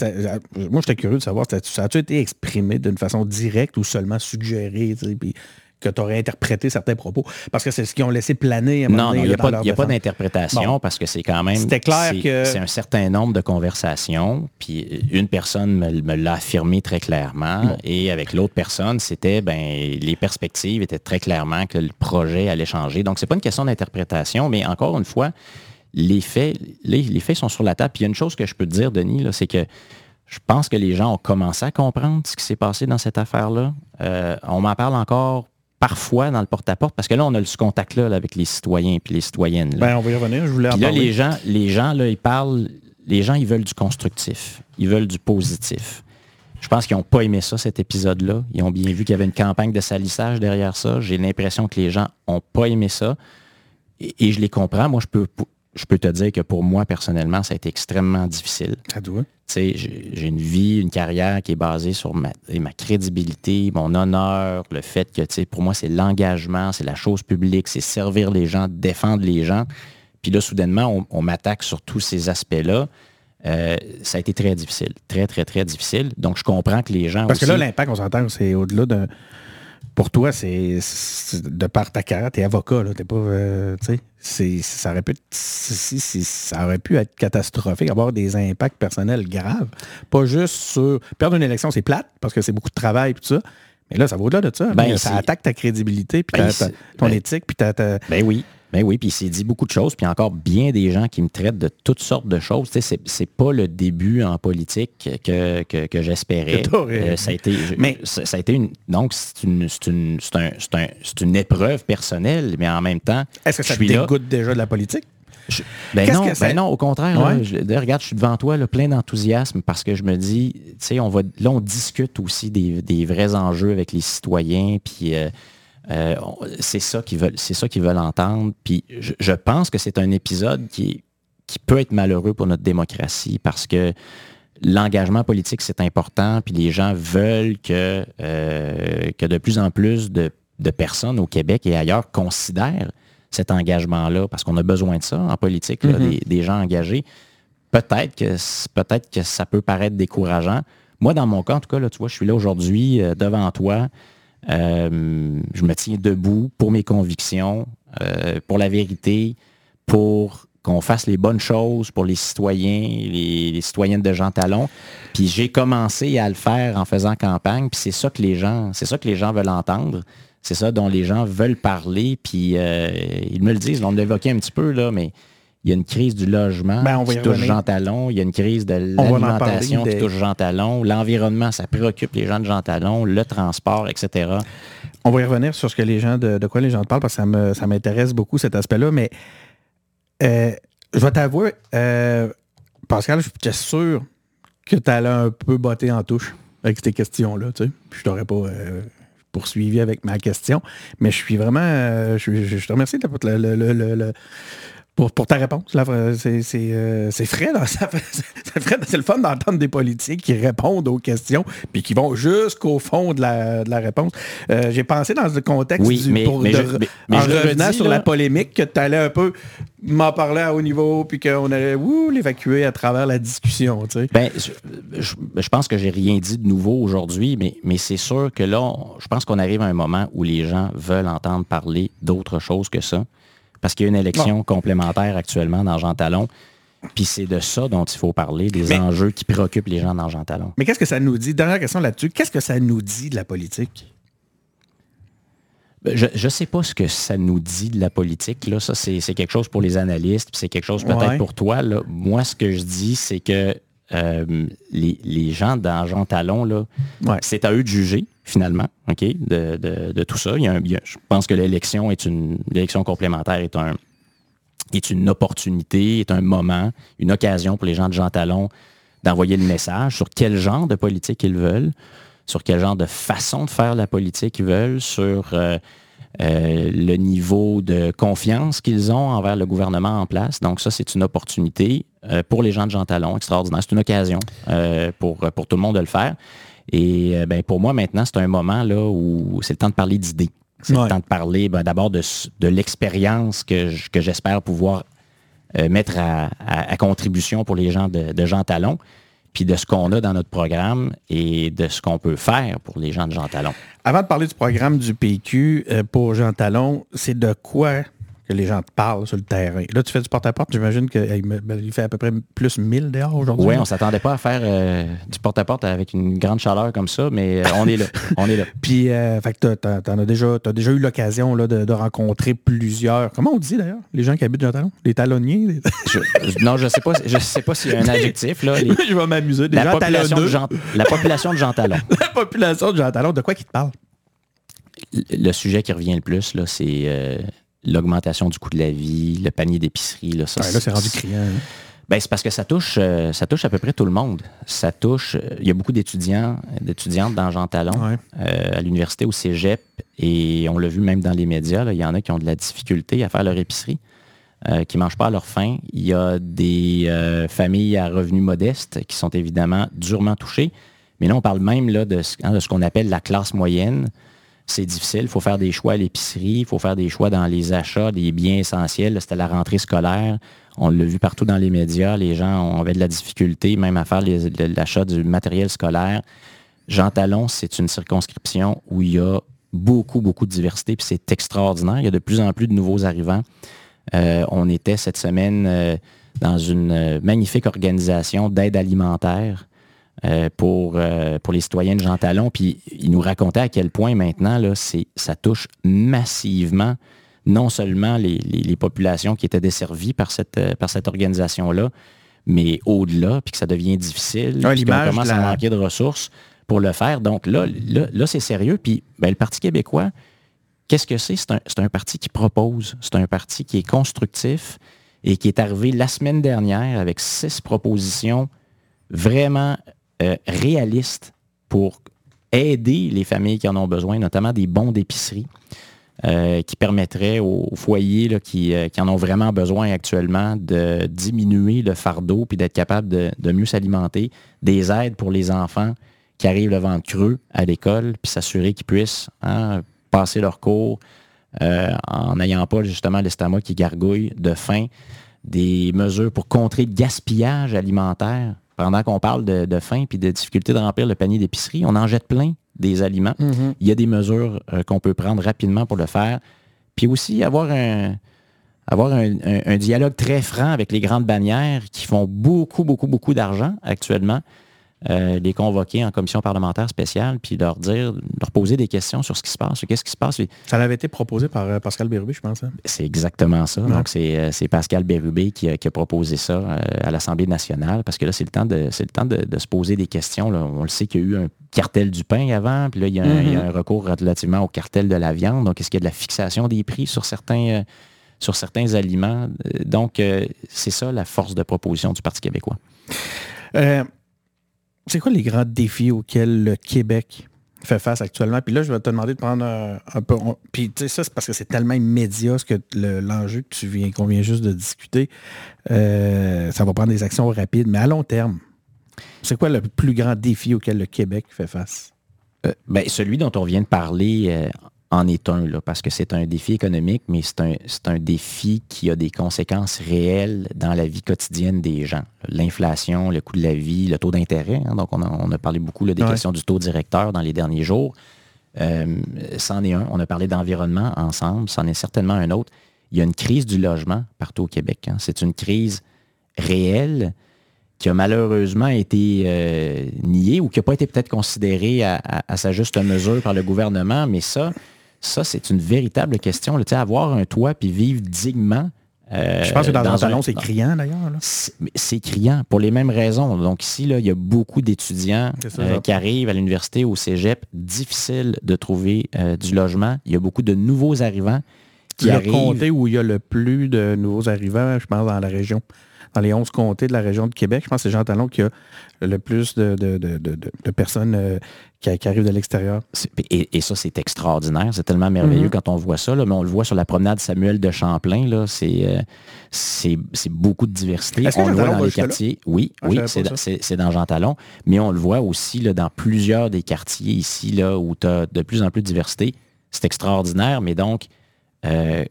j'étais curieux de savoir, ça a-tu été exprimé d'une façon directe ou seulement suggéré? Puis que tu aurais interprété certains propos. Parce que c'est ce qu'ils ont laissé planer à Non, il n'y a, pas, d'interprétation parce que c'est quand même. C'était clair que. C'est un certain nombre de conversations. Puis une personne me, l'a affirmé très clairement. Et avec l'autre personne, c'était, ben, les perspectives étaient très clairement que le projet allait changer. Donc, c'est pas une question d'interprétation, mais encore une fois, les faits, les, faits sont sur la table. Puis il y a une chose que je peux te dire, Denis, c'est que je pense que les gens ont commencé à comprendre ce qui s'est passé dans cette affaire-là. Euh, on m'en parle encore parfois dans le porte-à-porte, parce que là, on a ce contact-là avec les citoyens et les citoyennes. Ben, on va y revenir, je voulais en là, les gens, les gens, là, ils parlent, les gens, ils veulent du constructif, ils veulent du positif. Je pense qu'ils n'ont pas aimé ça, cet épisode-là. Ils ont bien vu qu'il y avait une campagne de salissage derrière ça. J'ai l'impression que les gens n'ont pas aimé ça. Et, je les comprends. Moi, je peux, je peux te dire que pour moi, personnellement, ça a été extrêmement difficile. Ça doit. J'ai une vie, une carrière qui est basée sur ma, ma crédibilité, mon honneur, le fait que, pour moi, c'est l'engagement, c'est la chose publique, c'est servir les gens, défendre les gens. Puis là, soudainement, on, m'attaque sur tous ces aspects-là. Euh, ça a été très difficile, très, très, très difficile. Donc, je comprends que les gens. Parce que là, l'impact, on s'entend, c'est au-delà de. Pour toi, c'est de par ta carrière, t'es avocat, là, t'es pas. Euh, tu sais, ça aurait pu ça aurait pu être catastrophique, avoir des impacts personnels graves. Pas juste sur. Perdre une élection, c'est plate, parce que c'est beaucoup de travail et tout ça. Mais là, ça va au-delà de ça. Ben, ça attaque ta crédibilité, puis ben, ton ben éthique, puis ta, Ben oui. Ben oui, puis il s'est dit beaucoup de choses, puis encore bien des gens qui me traitent de toutes sortes de choses. Tu sais, c'est pas le début en politique que, que, j'espérais. Euh, ça a été, mais ça, a été une, donc c'est une, une, un, un, une épreuve personnelle, mais en même temps, est-ce que ça te dégoûte déjà de la politique? ben, non, ben non, au contraire. regarde, je suis devant toi, plein d'enthousiasme parce que je me dis, tu sais, on va, là, on discute aussi des, des, vrais enjeux avec les citoyens, puis euh, euh, c'est ça qu'ils veulent, c'est ça qu'ils veulent entendre. Puis je, pense que c'est un épisode qui, qui peut être malheureux pour notre démocratie parce que l'engagement politique, c'est important, puis les gens veulent que, euh, que de plus en plus de, personnes au Québec et ailleurs considèrent cet engagement-là, parce qu'on a besoin de ça en politique, mm-hmm. des, gens engagés. Peut-être que, que ça peut paraître décourageant. Moi, dans mon cas, en tout cas, là, tu vois, je suis là aujourd'hui euh, devant toi. Euh, je me tiens debout pour mes convictions, euh, pour la vérité, pour qu'on fasse les bonnes choses pour les citoyens, les, citoyennes de Jean Talon. Puis j'ai commencé à le faire en faisant campagne, puis c'est ça que les gens, c'est ça que les gens veulent entendre. C'est ça dont les gens veulent parler, puis euh, ils me le disent. On l'évoquait un petit peu, là, mais il y a une crise du logement ben, qui touche Jean Talon. Il y a une crise de l'alimentation qui touche Jean Talon. L'environnement, ça préoccupe les gens de Jean Talon. Le transport, etc. On va y revenir sur ce que les gens, de, quoi les gens parlent, parce que ça m'intéresse beaucoup cet aspect-là. Mais euh, je vais t'avouer, euh, Pascal, je suis sûr que tu allais un peu botter en touche avec ces questions-là. Tu sais. Je t'aurais pas... Euh, poursuivi avec ma question. Mais je suis vraiment. je, te remercie de le, le, pour, ta réponse. Euh, c'est frais, là. C'est le fun d'entendre des politiques qui répondent aux questions puis qui vont jusqu'au fond de la, réponse. Euh, j'ai pensé dans le contexte du, mais, en revenant sur la polémique que tu allais un peu m'en parler à haut niveau puis qu'on allait l'évacuer à travers la discussion. Ben, je, pense que j'ai rien dit de nouveau aujourd'hui, mais, mais c'est sûr que là, je pense qu'on arrive à un moment où les gens veulent entendre parler d'autre chose que ça parce qu'il y a une élection complémentaire actuellement dans Jean Talon. Puis c'est de ça dont il faut parler, des enjeux qui préoccupent les gens dans Jean Talon. Mais qu'est-ce que ça nous dit? Dernière question là-dessus. Qu'est-ce que ça nous dit de la politique? Ben, je ne sais pas ce que ça nous dit de la politique. Là. Ça, c'est quelque chose pour les analystes, puis c'est quelque chose peut-être pour toi. Là. Moi, ce que je dis, c'est que euh, les, gens dans Jean Talon, là, c'est à eux de juger, finalement, OK, de, tout ça. je pense que l'élection est une complémentaire est un est une opportunité, est un moment, une occasion pour les gens de Jean Talon d'envoyer le message sur quel genre de politique ils veulent, sur quel genre de façon de faire la politique ils veulent, sur euh, euh, le niveau de confiance qu'ils ont envers le gouvernement en place. Donc ça, c'est une opportunité euh, pour les gens de Jean Talon, extraordinaire. C'est une occasion pour, pour tout le monde de le faire. Et ben, pour moi, maintenant, c'est un moment là, où c'est le temps de parler d'idées. C'est le temps de parler ben, d'abord de, de l'expérience que, j'espère pouvoir mettre à, contribution pour les gens de, de Jean Talon puis de ce qu'on a dans notre programme et de ce qu'on peut faire pour les gens de Jean Talon. Avant de parler du programme du PQ euh, pour Jean Talon, c'est de quoi que les gens te parlent sur le terrain. Là, tu fais du porte-à-porte. J'imagine qu'il fait à peu près plus 1000 dehors aujourd'hui. Oui, on ne s'attendait pas à faire euh, du porte-à-porte avec une grande chaleur comme ça, mais euh, on est là. on est là. Puis, euh, fait tu as, déjà, as déjà eu l'occasion de, rencontrer plusieurs. Comment on dit d'ailleurs Les gens qui habitent dans Talon? Les talonniers? Non, je ne sais pas, je sais pas s'il y a un adjectif. Là, je vais m'amuser. La, population de Jean, la population de Jean Talon. la population de Jean Talon, de quoi qu'ils te parlent? Le sujet qui revient le plus, là, c'est l'augmentation du coût de la vie, le panier d'épicerie. Là, ça, là, c'est rendu criant. Hein. Ben, c'est parce que ça touche, euh, ça touche à peu près tout le monde. Ça touche. Euh, il y a beaucoup d'étudiants, d'étudiantes dans Jean Talon, euh, à l'université, au Cégep, et on l'a vu même dans les médias. il y en a qui ont de la difficulté à faire leur épicerie. qui ne mangent pas à leur faim. Il y a des familles à revenus modestes qui sont évidemment durement touchées. Mais là, on parle même là, de, hein, de ce qu'on appelle la classe moyenne c'est difficile. Il faut faire des choix à l'épicerie, il faut faire des choix dans les achats des biens essentiels. C'était la rentrée scolaire. On l'a vu partout dans les médias. Les gens avaient de la difficulté même à faire l'achat du matériel scolaire. Jean Talon, c'est une circonscription où il y a beaucoup, beaucoup de diversité, puis c'est extraordinaire. Il y a de plus en plus de nouveaux arrivants. Euh, on était cette semaine euh, dans une euh, magnifique organisation d'aide alimentaire euh, pour, euh, pour les citoyens de Jean Talon. Puis il nous racontait à quel point maintenant, là, ça touche massivement non seulement les, populations qui étaient desservies par cette, euh, par cette organisation-là, mais au-delà, puis que ça devient difficile, puis qu'on commence à manquer de ressources pour le faire. Donc là, là, c'est sérieux. Puis ben, le Parti québécois, qu'est-ce que c'est? C'est un, un, parti qui propose, c'est un parti qui est constructif et qui est arrivé la semaine dernière avec six propositions vraiment euh, réaliste pour aider les familles qui en ont besoin, notamment des bons d'épicerie. Euh, qui permettraient aux foyers euh, qui, en ont vraiment besoin actuellement de diminuer le fardeau puis d'être capable de, mieux s'alimenter, des aides pour les enfants qui arrivent le ventre creux à l'école, puis s'assurer qu'ils puissent hein, passer leur cours en n'ayant pas justement l'estomac qui gargouille de faim, des mesures pour contrer le gaspillage alimentaire pendant qu'on parle de, faim et de difficulté de remplir le panier d'épicerie, on en jette plein des aliments. Mm-hmm. Il y a des mesures euh, qu'on peut prendre rapidement pour le faire. Puis aussi avoir un, avoir un, dialogue très franc avec les grandes bannières qui font beaucoup, beaucoup, beaucoup d'argent actuellement euh, les convoquer en commission parlementaire spéciale, puis leur dire, leur poser des questions sur ce qui se passe, qu'est-ce qui se passe. Ça avait été proposé par euh, Pascal Bérubé, je pense. Hein? C'est exactement ça. Donc, euh, c'est Pascal Bérubé qui a, proposé ça à l'Assemblée nationale, parce que là, c'est le temps de, le temps de, se poser des questions. On le sait qu'il y a eu un cartel du pain avant, puis là, il y, a un, mm-hmm. recours relativement au cartel de la viande. Donc, est-ce qu'il y a de la fixation des prix sur certains sur certains aliments? Donc, c'est ça la force de proposition du Parti québécois. C'est quoi les grands défis auxquels le Québec fait face actuellement? Puis là, je vais te demander de prendre un, peu. puis tu sais, ça, c'est parce que c'est tellement immédiat ce que l'enjeu que tu viens, qu'on vient juste de discuter. Euh, ça va prendre des actions rapides, mais à long terme, c'est quoi le plus grand défi auquel le Québec fait face? Euh, ben, celui dont on vient de parler euh, en est un, là, parce que c'est un défi économique, mais c'est un, un, défi qui a des conséquences réelles dans la vie quotidienne des gens. L'inflation, le coût de la vie, le taux d'intérêt. Hein, donc, on a, parlé beaucoup des questions du taux directeur dans les derniers jours. Euh, c'en est un. On a parlé d'environnement ensemble. C'en est certainement un autre. Il y a une crise du logement partout au Québec. Hein. C'est une crise réelle qui a malheureusement été euh, niée ou qui n'a pas été peut-être considérée à, à, sa juste mesure par le gouvernement, mais ça, ça, c'est une véritable question. Là, avoir un toit puis vivre dignement. Euh, je pense que dans, un salon, c'est criant d'ailleurs. C'est criant pour les mêmes raisons. Donc ici, là, il y a beaucoup d'étudiants euh, qui arrivent à l'université, au cégep. Difficile de trouver euh, du logement. Il y a beaucoup de nouveaux arrivants qui le arrivent. comté où il y a le plus de nouveaux arrivants, je pense, dans la région dans les 11 comtés de la région de Québec. Je pense que c'est Jean Talon qui a le plus de, personnes euh, qui, arrivent de l'extérieur. Et, ça, c'est extraordinaire. C'est tellement merveilleux mm-hmm. quand on voit ça. mais on le voit sur la promenade Samuel de Champlain. Euh, c'est, beaucoup de diversité. On le voit dans les quartiers. Oui, ah, oui, c'est, dans Jean Talon. Mais on le voit aussi là, dans plusieurs des quartiers ici là, où tu as de plus en plus de diversité. C'est extraordinaire, mais donc, euh,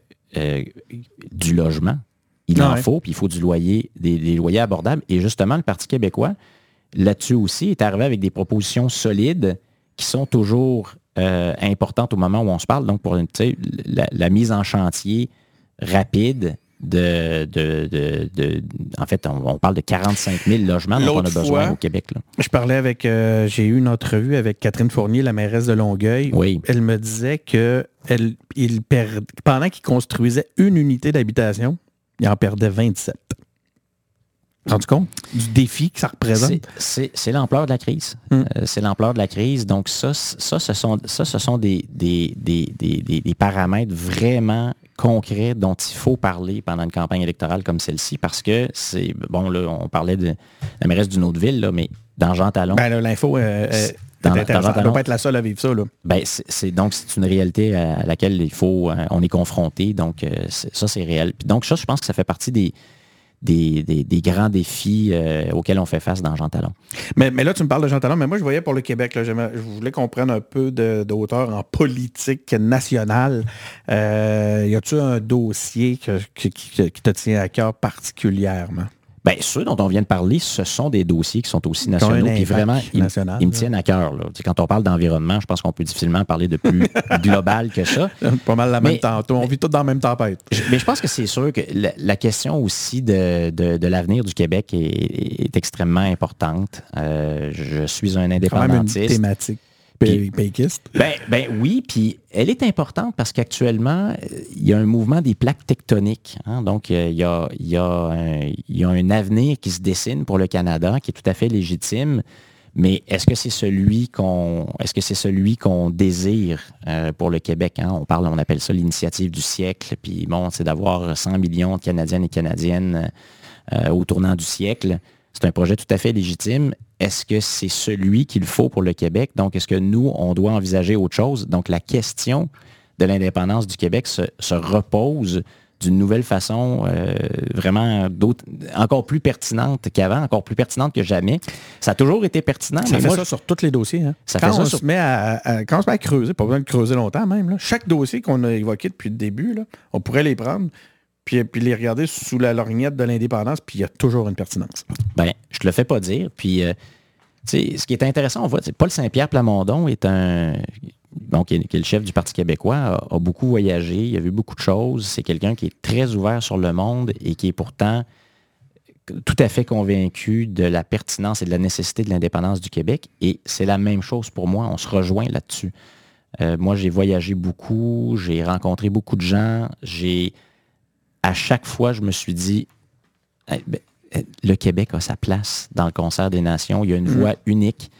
du logement, il en faut, puis il faut du loyer, des, loyers abordables. Et justement, le Parti québécois, là-dessus aussi, est arrivé avec des propositions solides qui sont toujours euh, importantes au moment où on se parle. Donc, pour la, la mise en chantier rapide de, de, en fait, on, parle de 45 000 logements dont on a besoin au Québec. Je parlais avec, euh, j'ai eu une entrevue avec Catherine Fournier, la mairesse de Longueuil. Oui. Elle me disait que elle, il pendant qu'il construisait une unité d'habitation, il en perdait 27. Rendu compte du défi que ça représente? C'est l'ampleur de la crise. Hmm. Euh, c'est l'ampleur de la crise. Donc, ça, ça, ce sont, ça, ce sont des, des, des, paramètres vraiment concrets dont il faut parler pendant une campagne électorale comme celle-ci parce que c'est. Bon, là, on parlait de la mairesse d'une autre ville, là, mais dans Jean Talon. Ben, l'info, euh, euh, dans, ne doit pas être la seule à vivre ça. Là. Ben, c'est, donc, c'est une réalité à laquelle il faut, on est confronté. Donc, ça, c'est réel. Puis donc, ça, je pense que ça fait partie des, des, grands défis euh, auxquels on fait face dans Jean Talon. Mais, là, tu me parles de Jean Talon, mais moi, je voyais pour le Québec, là, je voulais qu'on prenne un peu de, hauteur en politique nationale. Euh, y a-tu un dossier qui te tient à cœur particulièrement? Bien, ceux dont on vient de parler, ce sont des dossiers qui sont aussi nationaux. Puis vraiment, ils, me tiennent à cœur. Quand on parle d'environnement, je pense qu'on peut difficilement parler de plus global que ça. Pas mal la même temps. On vit tous dans la même tempête. mais je pense que c'est sûr que la, question aussi de, l'avenir du Québec est, extrêmement importante. Euh, je suis un indépendantiste. Quand même une thématique ben, ben, oui, puis elle est importante parce qu'actuellement, il y a un mouvement des plaques tectoniques. Hein. donc, il y, a, il, y a un, il y a un avenir qui se dessine pour le Canada qui est tout à fait légitime. Mais est-ce que c'est celui qu'on est-ce que c'est celui qu'on désire euh, pour le Québec? Hein? On parle, on appelle ça l'initiative du siècle. Puis bon, c'est d'avoir 100 millions de Canadiennes et Canadiennes euh, au tournant du siècle. C'est un projet tout à fait légitime. Est-ce que c'est celui qu'il faut pour le Québec? Donc, est-ce que nous, on doit envisager autre chose? Donc, la question de l'indépendance du Québec se, repose d'une nouvelle façon euh, vraiment encore plus pertinente qu'avant, encore plus pertinente que jamais. Ça a toujours été pertinent. Ça fait ça sur tous les dossiers. Hein. Ça quand, on se met à, quand on se met à creuser, pas besoin de creuser longtemps même, chaque dossier qu'on a évoqué depuis le début, on pourrait les prendre, puis, les regarder sous la lorgnette de l'indépendance, puis il y a toujours une pertinence. Ben, je te le fais pas dire. Puis, euh, ce qui est intéressant, on voit, Paul Saint-Pierre Plamondon est un. qui, est, le chef du Parti québécois, a, beaucoup voyagé, il a vu beaucoup de choses. C'est quelqu'un qui est très ouvert sur le monde et qui est pourtant tout à fait convaincu de la pertinence et de la nécessité de l'indépendance du Québec. Et c'est la même chose pour moi. On se rejoint là-dessus. Euh, moi, j'ai voyagé beaucoup, j'ai rencontré beaucoup de gens, j'ai à chaque fois, je me suis dit, ben, le Québec a sa place dans le concert des nations. Il y a une mm. voix unique.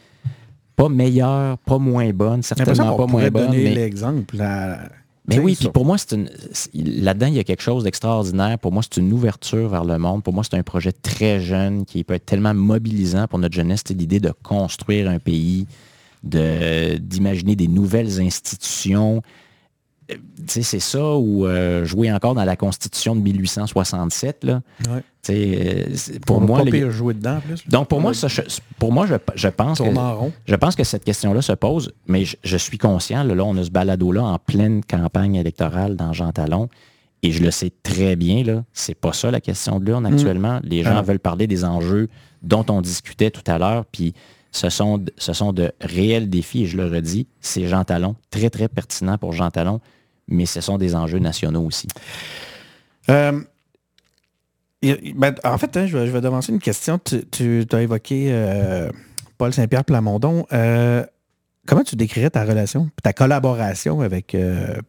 Pas meilleure, pas moins bonne, certainement pas moins bonne. mais l'exemple. Mais oui, puis pour moi, c'est une... là-dedans, il y a quelque chose d'extraordinaire. Pour moi, c'est une ouverture vers le monde. Pour moi, c'est un projet très jeune qui peut être tellement mobilisant pour notre jeunesse. C'est l'idée de construire un pays, d'imaginer des nouvelles institutions, c'est ça, ou euh, jouer encore dans la Constitution de 1867. Là. Pour moi, jouer dedans, Donc pour moi, pour moi, je, pense que, je pense que cette question-là se pose, mais je, suis conscient, là, on a ce balado-là en pleine campagne électorale dans Jean Talon, et je le sais très bien, là, c'est pas ça la question de l'urne mm. actuellement. Les gens ah. veulent parler des enjeux dont on discutait tout à l'heure, puis ce sont, ce sont de réels défis, et je le redis, c'est Jean Talon, très, très pertinent pour Jean Talon mais ce sont des enjeux nationaux aussi. Euh, ben, en fait, hein, je, vais, je, devancer une question. Tu, as évoqué euh, Paul Saint-Pierre Plamondon. Euh, comment tu décrirais ta relation, ta collaboration avec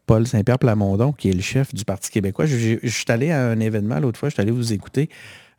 Paul Saint-Pierre Plamondon, qui est le chef du Parti québécois? Je, suis allé à un événement l'autre fois, je suis allé vous écouter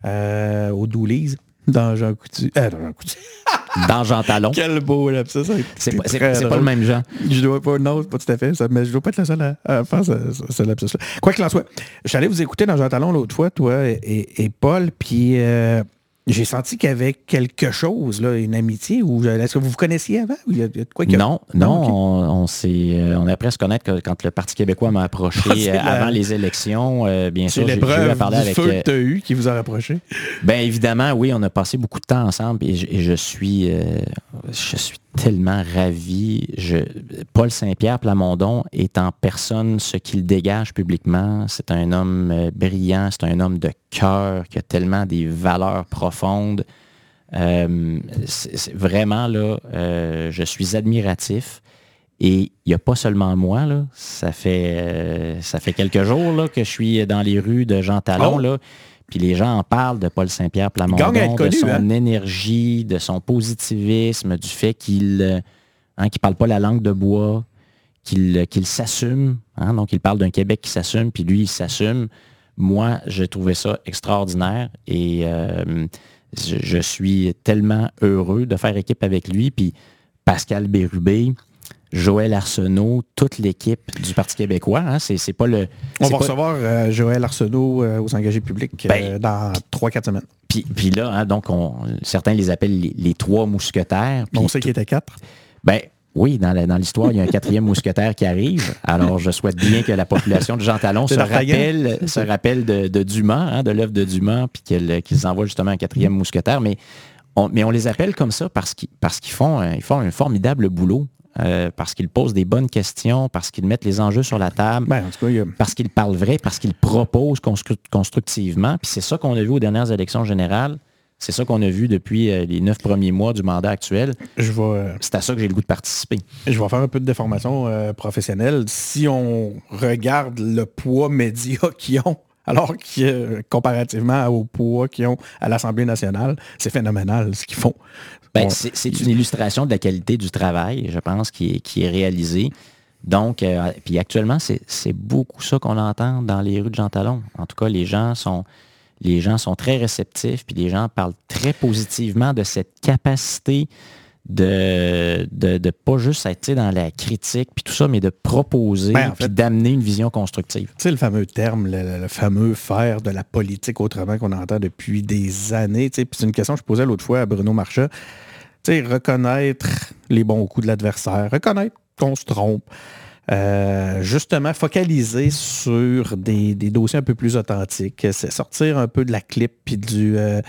au Doulise dans Jean Coutu. dans Jean Coutu. dans Jean Talon. Quel beau là, ça, C'est pas, le même Jean. Je dois pas, non, pas tout à fait, ça, mais je dois pas être le seul à, faire ce, lapsus-là. Quoi qu'il en soit, allé vous écouter dans Jean Talon l'autre fois, toi et, Paul, puis euh, j'ai senti qu'il y avait quelque chose, là, une amitié. Ou est-ce que vous vous connaissiez avant? Il y a, quoi non, non, on, s'est, euh, on a appris à se connaître quand le Parti québécois m'a approché ah, euh, avant les élections. Euh, bien sûr, j'ai eu à parler avec. Feu que eu qui vous a rapproché? Bien évidemment, oui, on a passé beaucoup de temps ensemble et je, suis, je suis tellement ravi. Je, Paul Saint-Pierre Plamondon est en personne ce qu'il dégage publiquement. C'est un homme euh, brillant, c'est un homme de cœur qui a tellement des valeurs profondes. Euh, c'est, vraiment là, euh, je suis admiratif. Et il n'y a pas seulement moi, là, ça, fait, ça fait quelques jours là, que je suis dans les rues de Jean Talon. Oh. Là, puis les gens en parlent de Paul Saint-Pierre Plamondon, de son hein? énergie, de son positivisme, du fait qu'il ne hein, parle pas la langue de bois, qu'il s'assume. Hein? donc, il parle d'un Québec qui s'assume, puis lui, il s'assume. Moi, j'ai trouvé ça extraordinaire et euh, je, suis tellement heureux de faire équipe avec lui. Puis Pascal Bérubé, Joël Arsenault, toute l'équipe du Parti québécois. Hein, c'est, pas le. On va recevoir euh, Joël Arsenault euh, aux engagés publics euh, ben, dans 3-4 semaines. Puis, là, hein, donc, on, certains les appellent les, trois mousquetaires. on sait qu'il était quatre. Ben, oui, dans l'histoire, il y a un quatrième mousquetaire qui arrive. Alors, je souhaite bien que la population de Jean Talon se rappelle, se rappelle de, Dumas, hein, de l'œuvre de Dumas, puis qu'ils envoient justement un quatrième mousquetaire. Mais on, mais on les appelle comme ça parce qu'ils font, ils font un formidable boulot. Euh, parce qu'ils posent des bonnes questions, parce qu'ils mettent les enjeux sur la table, ben, parce qu'ils parlent vrai, parce qu'ils proposent constructivement. Puis c'est ça qu'on a vu aux dernières élections générales. C'est ça qu'on a vu depuis euh, les neuf premiers mois du mandat actuel. Je euh, c'est à ça que j'ai le goût de participer. Je vais faire un peu de déformation euh, professionnelle. Si on regarde le poids média qu'ils ont, alors que comparativement au poids qu'ils ont à l'Assemblée nationale, c'est phénoménal ce qu'ils font. Ben, c'est une illustration de la qualité du travail, je pense, qui est, qui est réalisé. Donc, puis actuellement, c'est beaucoup ça qu'on entend dans les rues de Jean Talon. En tout cas, les gens sont, les gens sont très réceptifs, puis les gens parlent très positivement de cette capacité de, de, pas juste être dans la critique, puis tout ça, mais de proposer, ben, puis d'amener une vision constructive. Tu sais, le fameux terme, le, fameux faire de la politique autrement qu'on entend depuis des années. Tu sais, c'est une question que je posais l'autre fois à Bruno Marchand. Tu sais, reconnaître les bons coups de l'adversaire, reconnaître qu'on se trompe. Euh, justement focaliser sur des, dossiers un peu plus authentiques, c'est sortir un peu de la clip puis du, euh,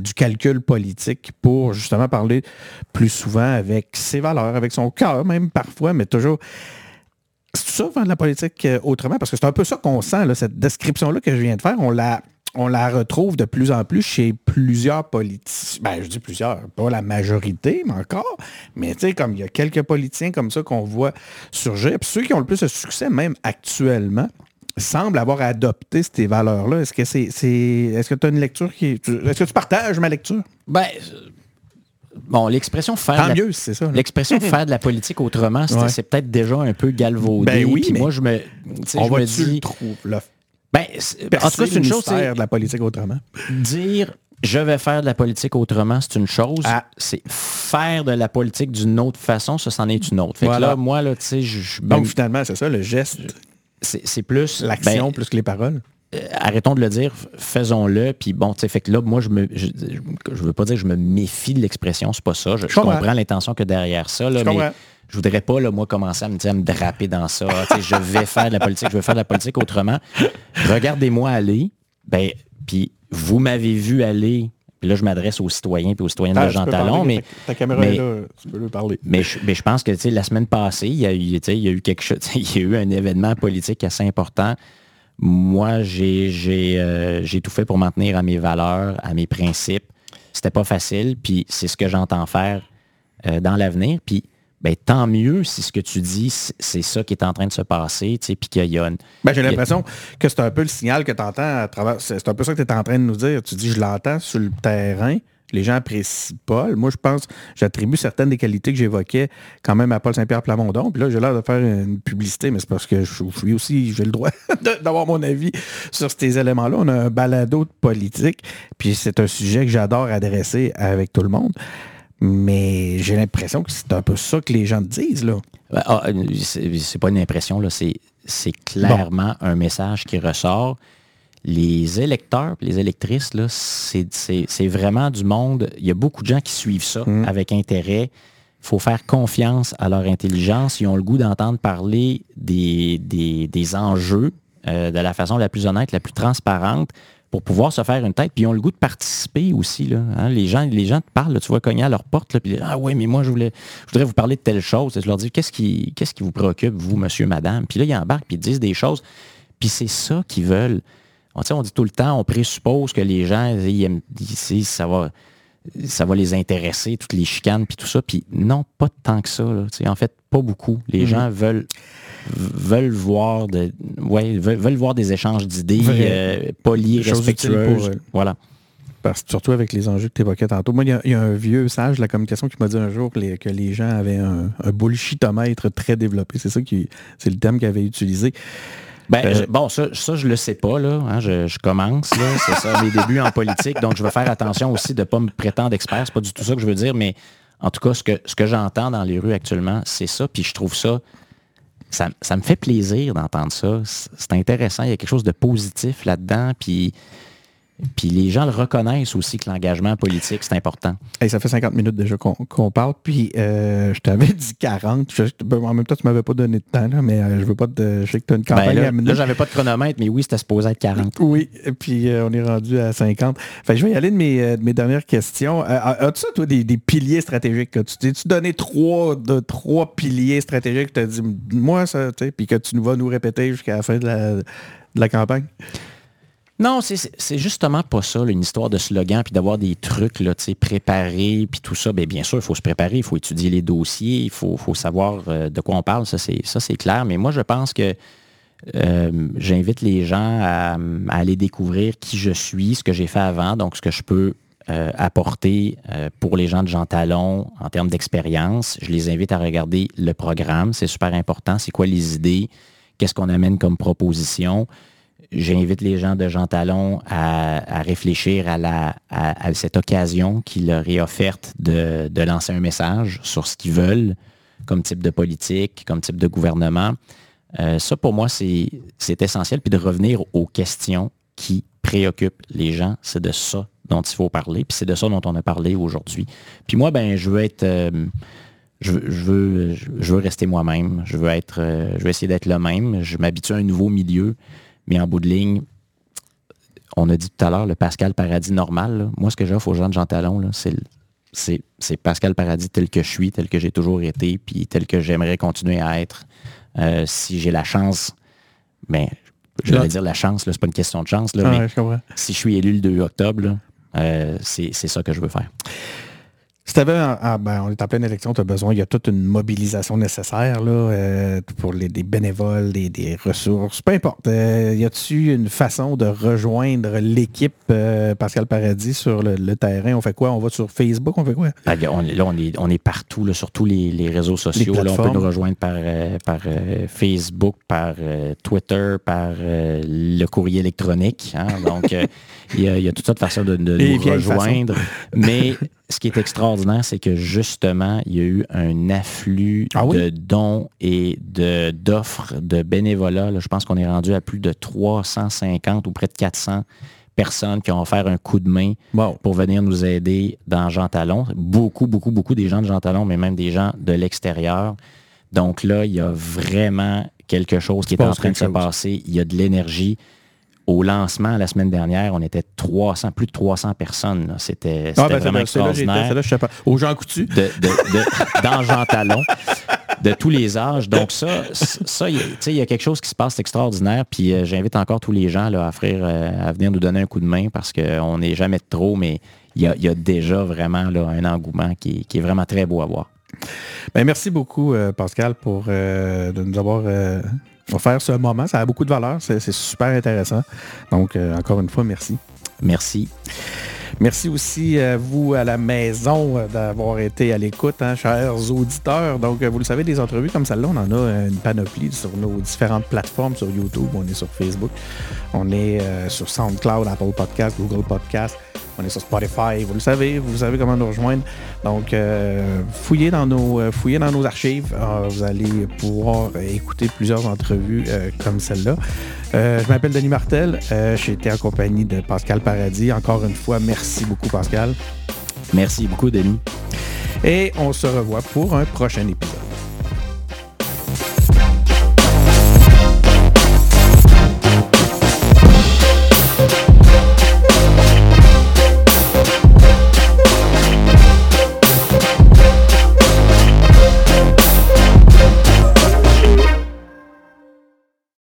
du calcul politique pour justement parler plus souvent avec ses valeurs, avec son cœur même parfois, mais toujours c'est ça, de la politique euh, autrement, parce que c'est un peu ça qu'on sent, cette description-là que je viens de faire, on la, on la retrouve de plus en plus chez plusieurs politiciens. Ben, je dis plusieurs, pas la majorité, mais encore. Mais tu sais, comme il y a quelques politiciens comme ça qu'on voit surgir. Puis ceux qui ont le plus de succès, même actuellement, semblent avoir adopté ces valeurs-là. Est-ce que c'est. Est-ce que tu as une lecture qui. Est-ce que tu partages ma lecture? Ben. Bon, l'expression faire, mieux, c'est ça, l'expression faire de la politique autrement, c'est peut-être déjà un peu galvaudé. Ben oui, moi je me, on va me dis, ben, en tout cas, c'est une chose. Faire de la politique autrement. Dire je vais faire de la politique autrement, c'est une chose. Ah. C'est faire de la politique d'une autre façon, ça, c'en est une autre. Fait que là, moi, là, tu sais, je... Donc, finalement, c'est ça, le geste. C'est plus... L'action ben, plus que les paroles. Euh, arrêtons de le dire, faisons-le. Puis bon, tu sais, fait que là, moi, je me, je, veux pas dire que je me méfie de l'expression, c'est pas ça. Je, comprends l'intention que derrière ça. Là, mais je voudrais pas, là, moi, commencer à me, dire, me draper dans ça. je vais faire de la politique, je vais faire de la politique autrement. Regardez-moi aller. Ben, puis vous m'avez vu aller. Puis là, je m'adresse aux citoyens et aux citoyennes ah, de Jean Talon. Mais, ta, caméra est là, tu peux lui parler. Mais je, pense que la semaine passée, il y, a eu, il y a eu quelque chose, il y a eu un événement politique assez important. Moi, j'ai euh, tout fait pour m'en tenir à mes valeurs, à mes principes. C'était pas facile, puis c'est ce que j'entends faire euh, dans l'avenir. Puis ben, tant mieux si ce que tu dis, c'est ça qui est en train de se passer, puis qu'il y a une... Ben, j'ai l'impression que c'est un peu le signal que tu entends à travers... C'est un peu ça que tu es en train de nous dire. Tu dis, je l'entends sur le terrain, les gens apprécient Paul. Moi, je pense, j'attribue certaines des qualités que j'évoquais quand même à Paul Saint-Pierre Plamondon. Puis là, j'ai l'air de faire une publicité, mais c'est parce que je suis aussi, j'ai le droit d'avoir mon avis sur ces éléments-là. On a un balado de politique, puis c'est un sujet que j'adore adresser avec tout le monde. Mais j'ai l'impression que c'est un peu ça que les gens disent, là. Ben, ah, c'est pas une impression, là. C'est clairement un message qui ressort. Les électeurs, les électrices, là, c'est vraiment du monde. Il y a beaucoup de gens qui suivent ça mm. avec intérêt. Il faut faire confiance à leur intelligence. Ils ont le goût d'entendre parler des, des, enjeux euh, de la façon la plus honnête, la plus transparente pour pouvoir se faire une tête. Puis ils ont le goût de participer aussi. Là, hein. Les, gens, te parlent, tu vois cogner à leur porte, là, puis Ah oui, mais moi, je, voulais, voudrais vous parler de telle chose. Et je leur dis Qu'est-ce qui, vous préoccupe, vous, monsieur, madame? Puis là, ils embarquent, puis ils disent des choses. Puis c'est ça qu'ils veulent. On, dit tout le temps, on présuppose que les gens, ils aiment, ça va ça va les intéresser, toutes les chicanes, puis tout ça. Puis non, pas tant que ça. En fait, pas beaucoup. Les mm-hmm. gens veulent veulent voir de, ouais, veulent, voir des échanges d'idées euh, polis, respectueux. Voilà. Parce, surtout avec les enjeux que tu évoquais tantôt. Moi, il y, a un vieux sage de la communication qui m'a dit un jour que les, gens avaient un, un bullshitomètre très développé. C'est ça qui c'est le terme qu'il avait utilisé. Ben, euh, bon, ça, ça, je le sais pas, là. Hein, je, commence, C'est ça, mes débuts en politique. Donc, je vais faire attention aussi de ne pas me prétendre expert. C'est pas du tout ça que je veux dire, mais en tout cas, ce que, ce que j'entends dans les rues actuellement, c'est ça. Puis je trouve ça ça, me fait plaisir d'entendre ça. C'est intéressant. Il y a quelque chose de positif là-dedans. Puis Puis les gens le reconnaissent aussi que l'engagement politique, c'est important. ça fait 50 minutes déjà qu'on parle, puis je t'avais dit 40. Ben, en même temps, tu m'avais pas donné de temps, mais je veux pas te... Je sais que tu as une ben, campagne là, à Là, j'avais pas de chronomètre, mais oui, c'était supposé être 40. Oui, puis on est rendu à 50. Fait, je vais y aller de mes, mes dernières questions. As-tu, toi, des, piliers stratégiques? Tu t'es-tu donné trois, de, trois piliers stratégiques? Tu as dit, moi, ça, tu sais, puis que tu vas nous répéter jusqu'à la fin de la, de la campagne? Non, c'est justement pas ça, une histoire de slogan, puis d'avoir des trucs là, préparés, puis tout ça. Bien, bien sûr, il faut se préparer, il faut étudier les dossiers, il faut, savoir euh, de quoi on parle, ça c'est clair. Mais moi, je pense que euh, j'invite les gens à, aller découvrir qui je suis, ce que j'ai fait avant, donc ce que je peux euh, apporter pour les gens de Jean Talon en termes d'expérience. Je les invite à regarder le programme, c'est super important. C'est quoi les idées? Qu'est-ce qu'on amène comme proposition? J'invite les gens de Jean Talon à, réfléchir à, cette occasion qui leur est offerte de, lancer un message sur ce qu'ils veulent comme type de politique, comme type de gouvernement. Euh, ça, pour moi, c'est essentiel. Puis de revenir aux questions qui préoccupent les gens, c'est de ça dont il faut parler. Puis c'est de ça dont on a parlé aujourd'hui. Puis moi, ben, je veux être... Euh, je, veux, je, veux, rester moi-même. Je euh, je veux essayer d'être le même. Je m'habitue à un nouveau milieu. Mais en bout de ligne, on a dit tout à l'heure le Pascal Paradis normal. Moi, ce que j'offre aux gens de Jean Talon, c'est Pascal Paradis tel que je suis, tel que j'ai toujours été, puis tel que j'aimerais continuer à être. Euh, si j'ai la chance, ben, je vais dire la chance, c'est pas une question de chance, là, mais si je suis élu le 2 octobre, euh, c'est ça que je veux faire. Si avais, ben, on est en pleine élection, tu as besoin, il y a toute une mobilisation nécessaire là, euh, pour les, des bénévoles, des, ressources, peu importe. Euh, y a-tu une façon de rejoindre l'équipe euh, Pascal Paradis sur le, terrain? On fait quoi? On va sur Facebook? On fait quoi? Ah, là, on est, on est partout, là, sur tous les, réseaux sociaux. on peut nous rejoindre par, par Facebook, par Twitter, par le courrier électronique. Hein. Donc, il y, a, toutes sortes de façons de, nous rejoindre. Mais ce qui est extraordinaire, c'est que justement, il y a eu un afflux ah de dons et d'offres de, bénévolat. je pense qu'on est rendu à plus de 350 ou près de 400 personnes qui ont offert un coup de main pour venir nous aider dans Jean Talon. Beaucoup, beaucoup, beaucoup des gens de Jean Talon, mais même des gens de l'extérieur. Donc là, il y a vraiment quelque chose qui est en train de se passer. Il y a de l'énergie au lancement la semaine dernière, on était 300, plus de 300 personnes. C'était ah, ben, vraiment extraordinaire. Là, je sais pas. Aux gens coutus. De, dans Jean Talon, de tous les âges. Donc ça, ça il y a quelque chose qui se passe extraordinaire. Puis euh, j'invite encore tous les gens là, à, euh, à venir nous donner un coup de main parce qu'on n'est jamais trop, mais il y a, déjà vraiment là, un engouement qui, est vraiment très beau à voir. Ben, merci beaucoup, euh, Pascal, pour de nous avoir faire ce moment. Ça a beaucoup de valeur. C'est super intéressant. Donc, euh, encore une fois, merci. Merci. Merci aussi à vous à la maison euh, d'avoir été à l'écoute, hein, chers auditeurs. Donc, euh, vous le savez, des entrevues comme celle-là, on en a une panoplie sur nos différentes plateformes, sur YouTube, on est sur Facebook, on est sur SoundCloud, Apple Podcast, Google Podcast. On est sur Spotify, vous le savez, vous savez comment nous rejoindre. Donc, euh, fouillez, dans nos, euh, fouillez dans nos archives. Euh, vous allez pouvoir écouter plusieurs entrevues comme celle-là. je m'appelle Denis Martel. J'ai été en compagnie de Pascal Paradis. Encore une fois, merci beaucoup, Pascal. Merci beaucoup, Denis. Et on se revoit pour un prochain épisode.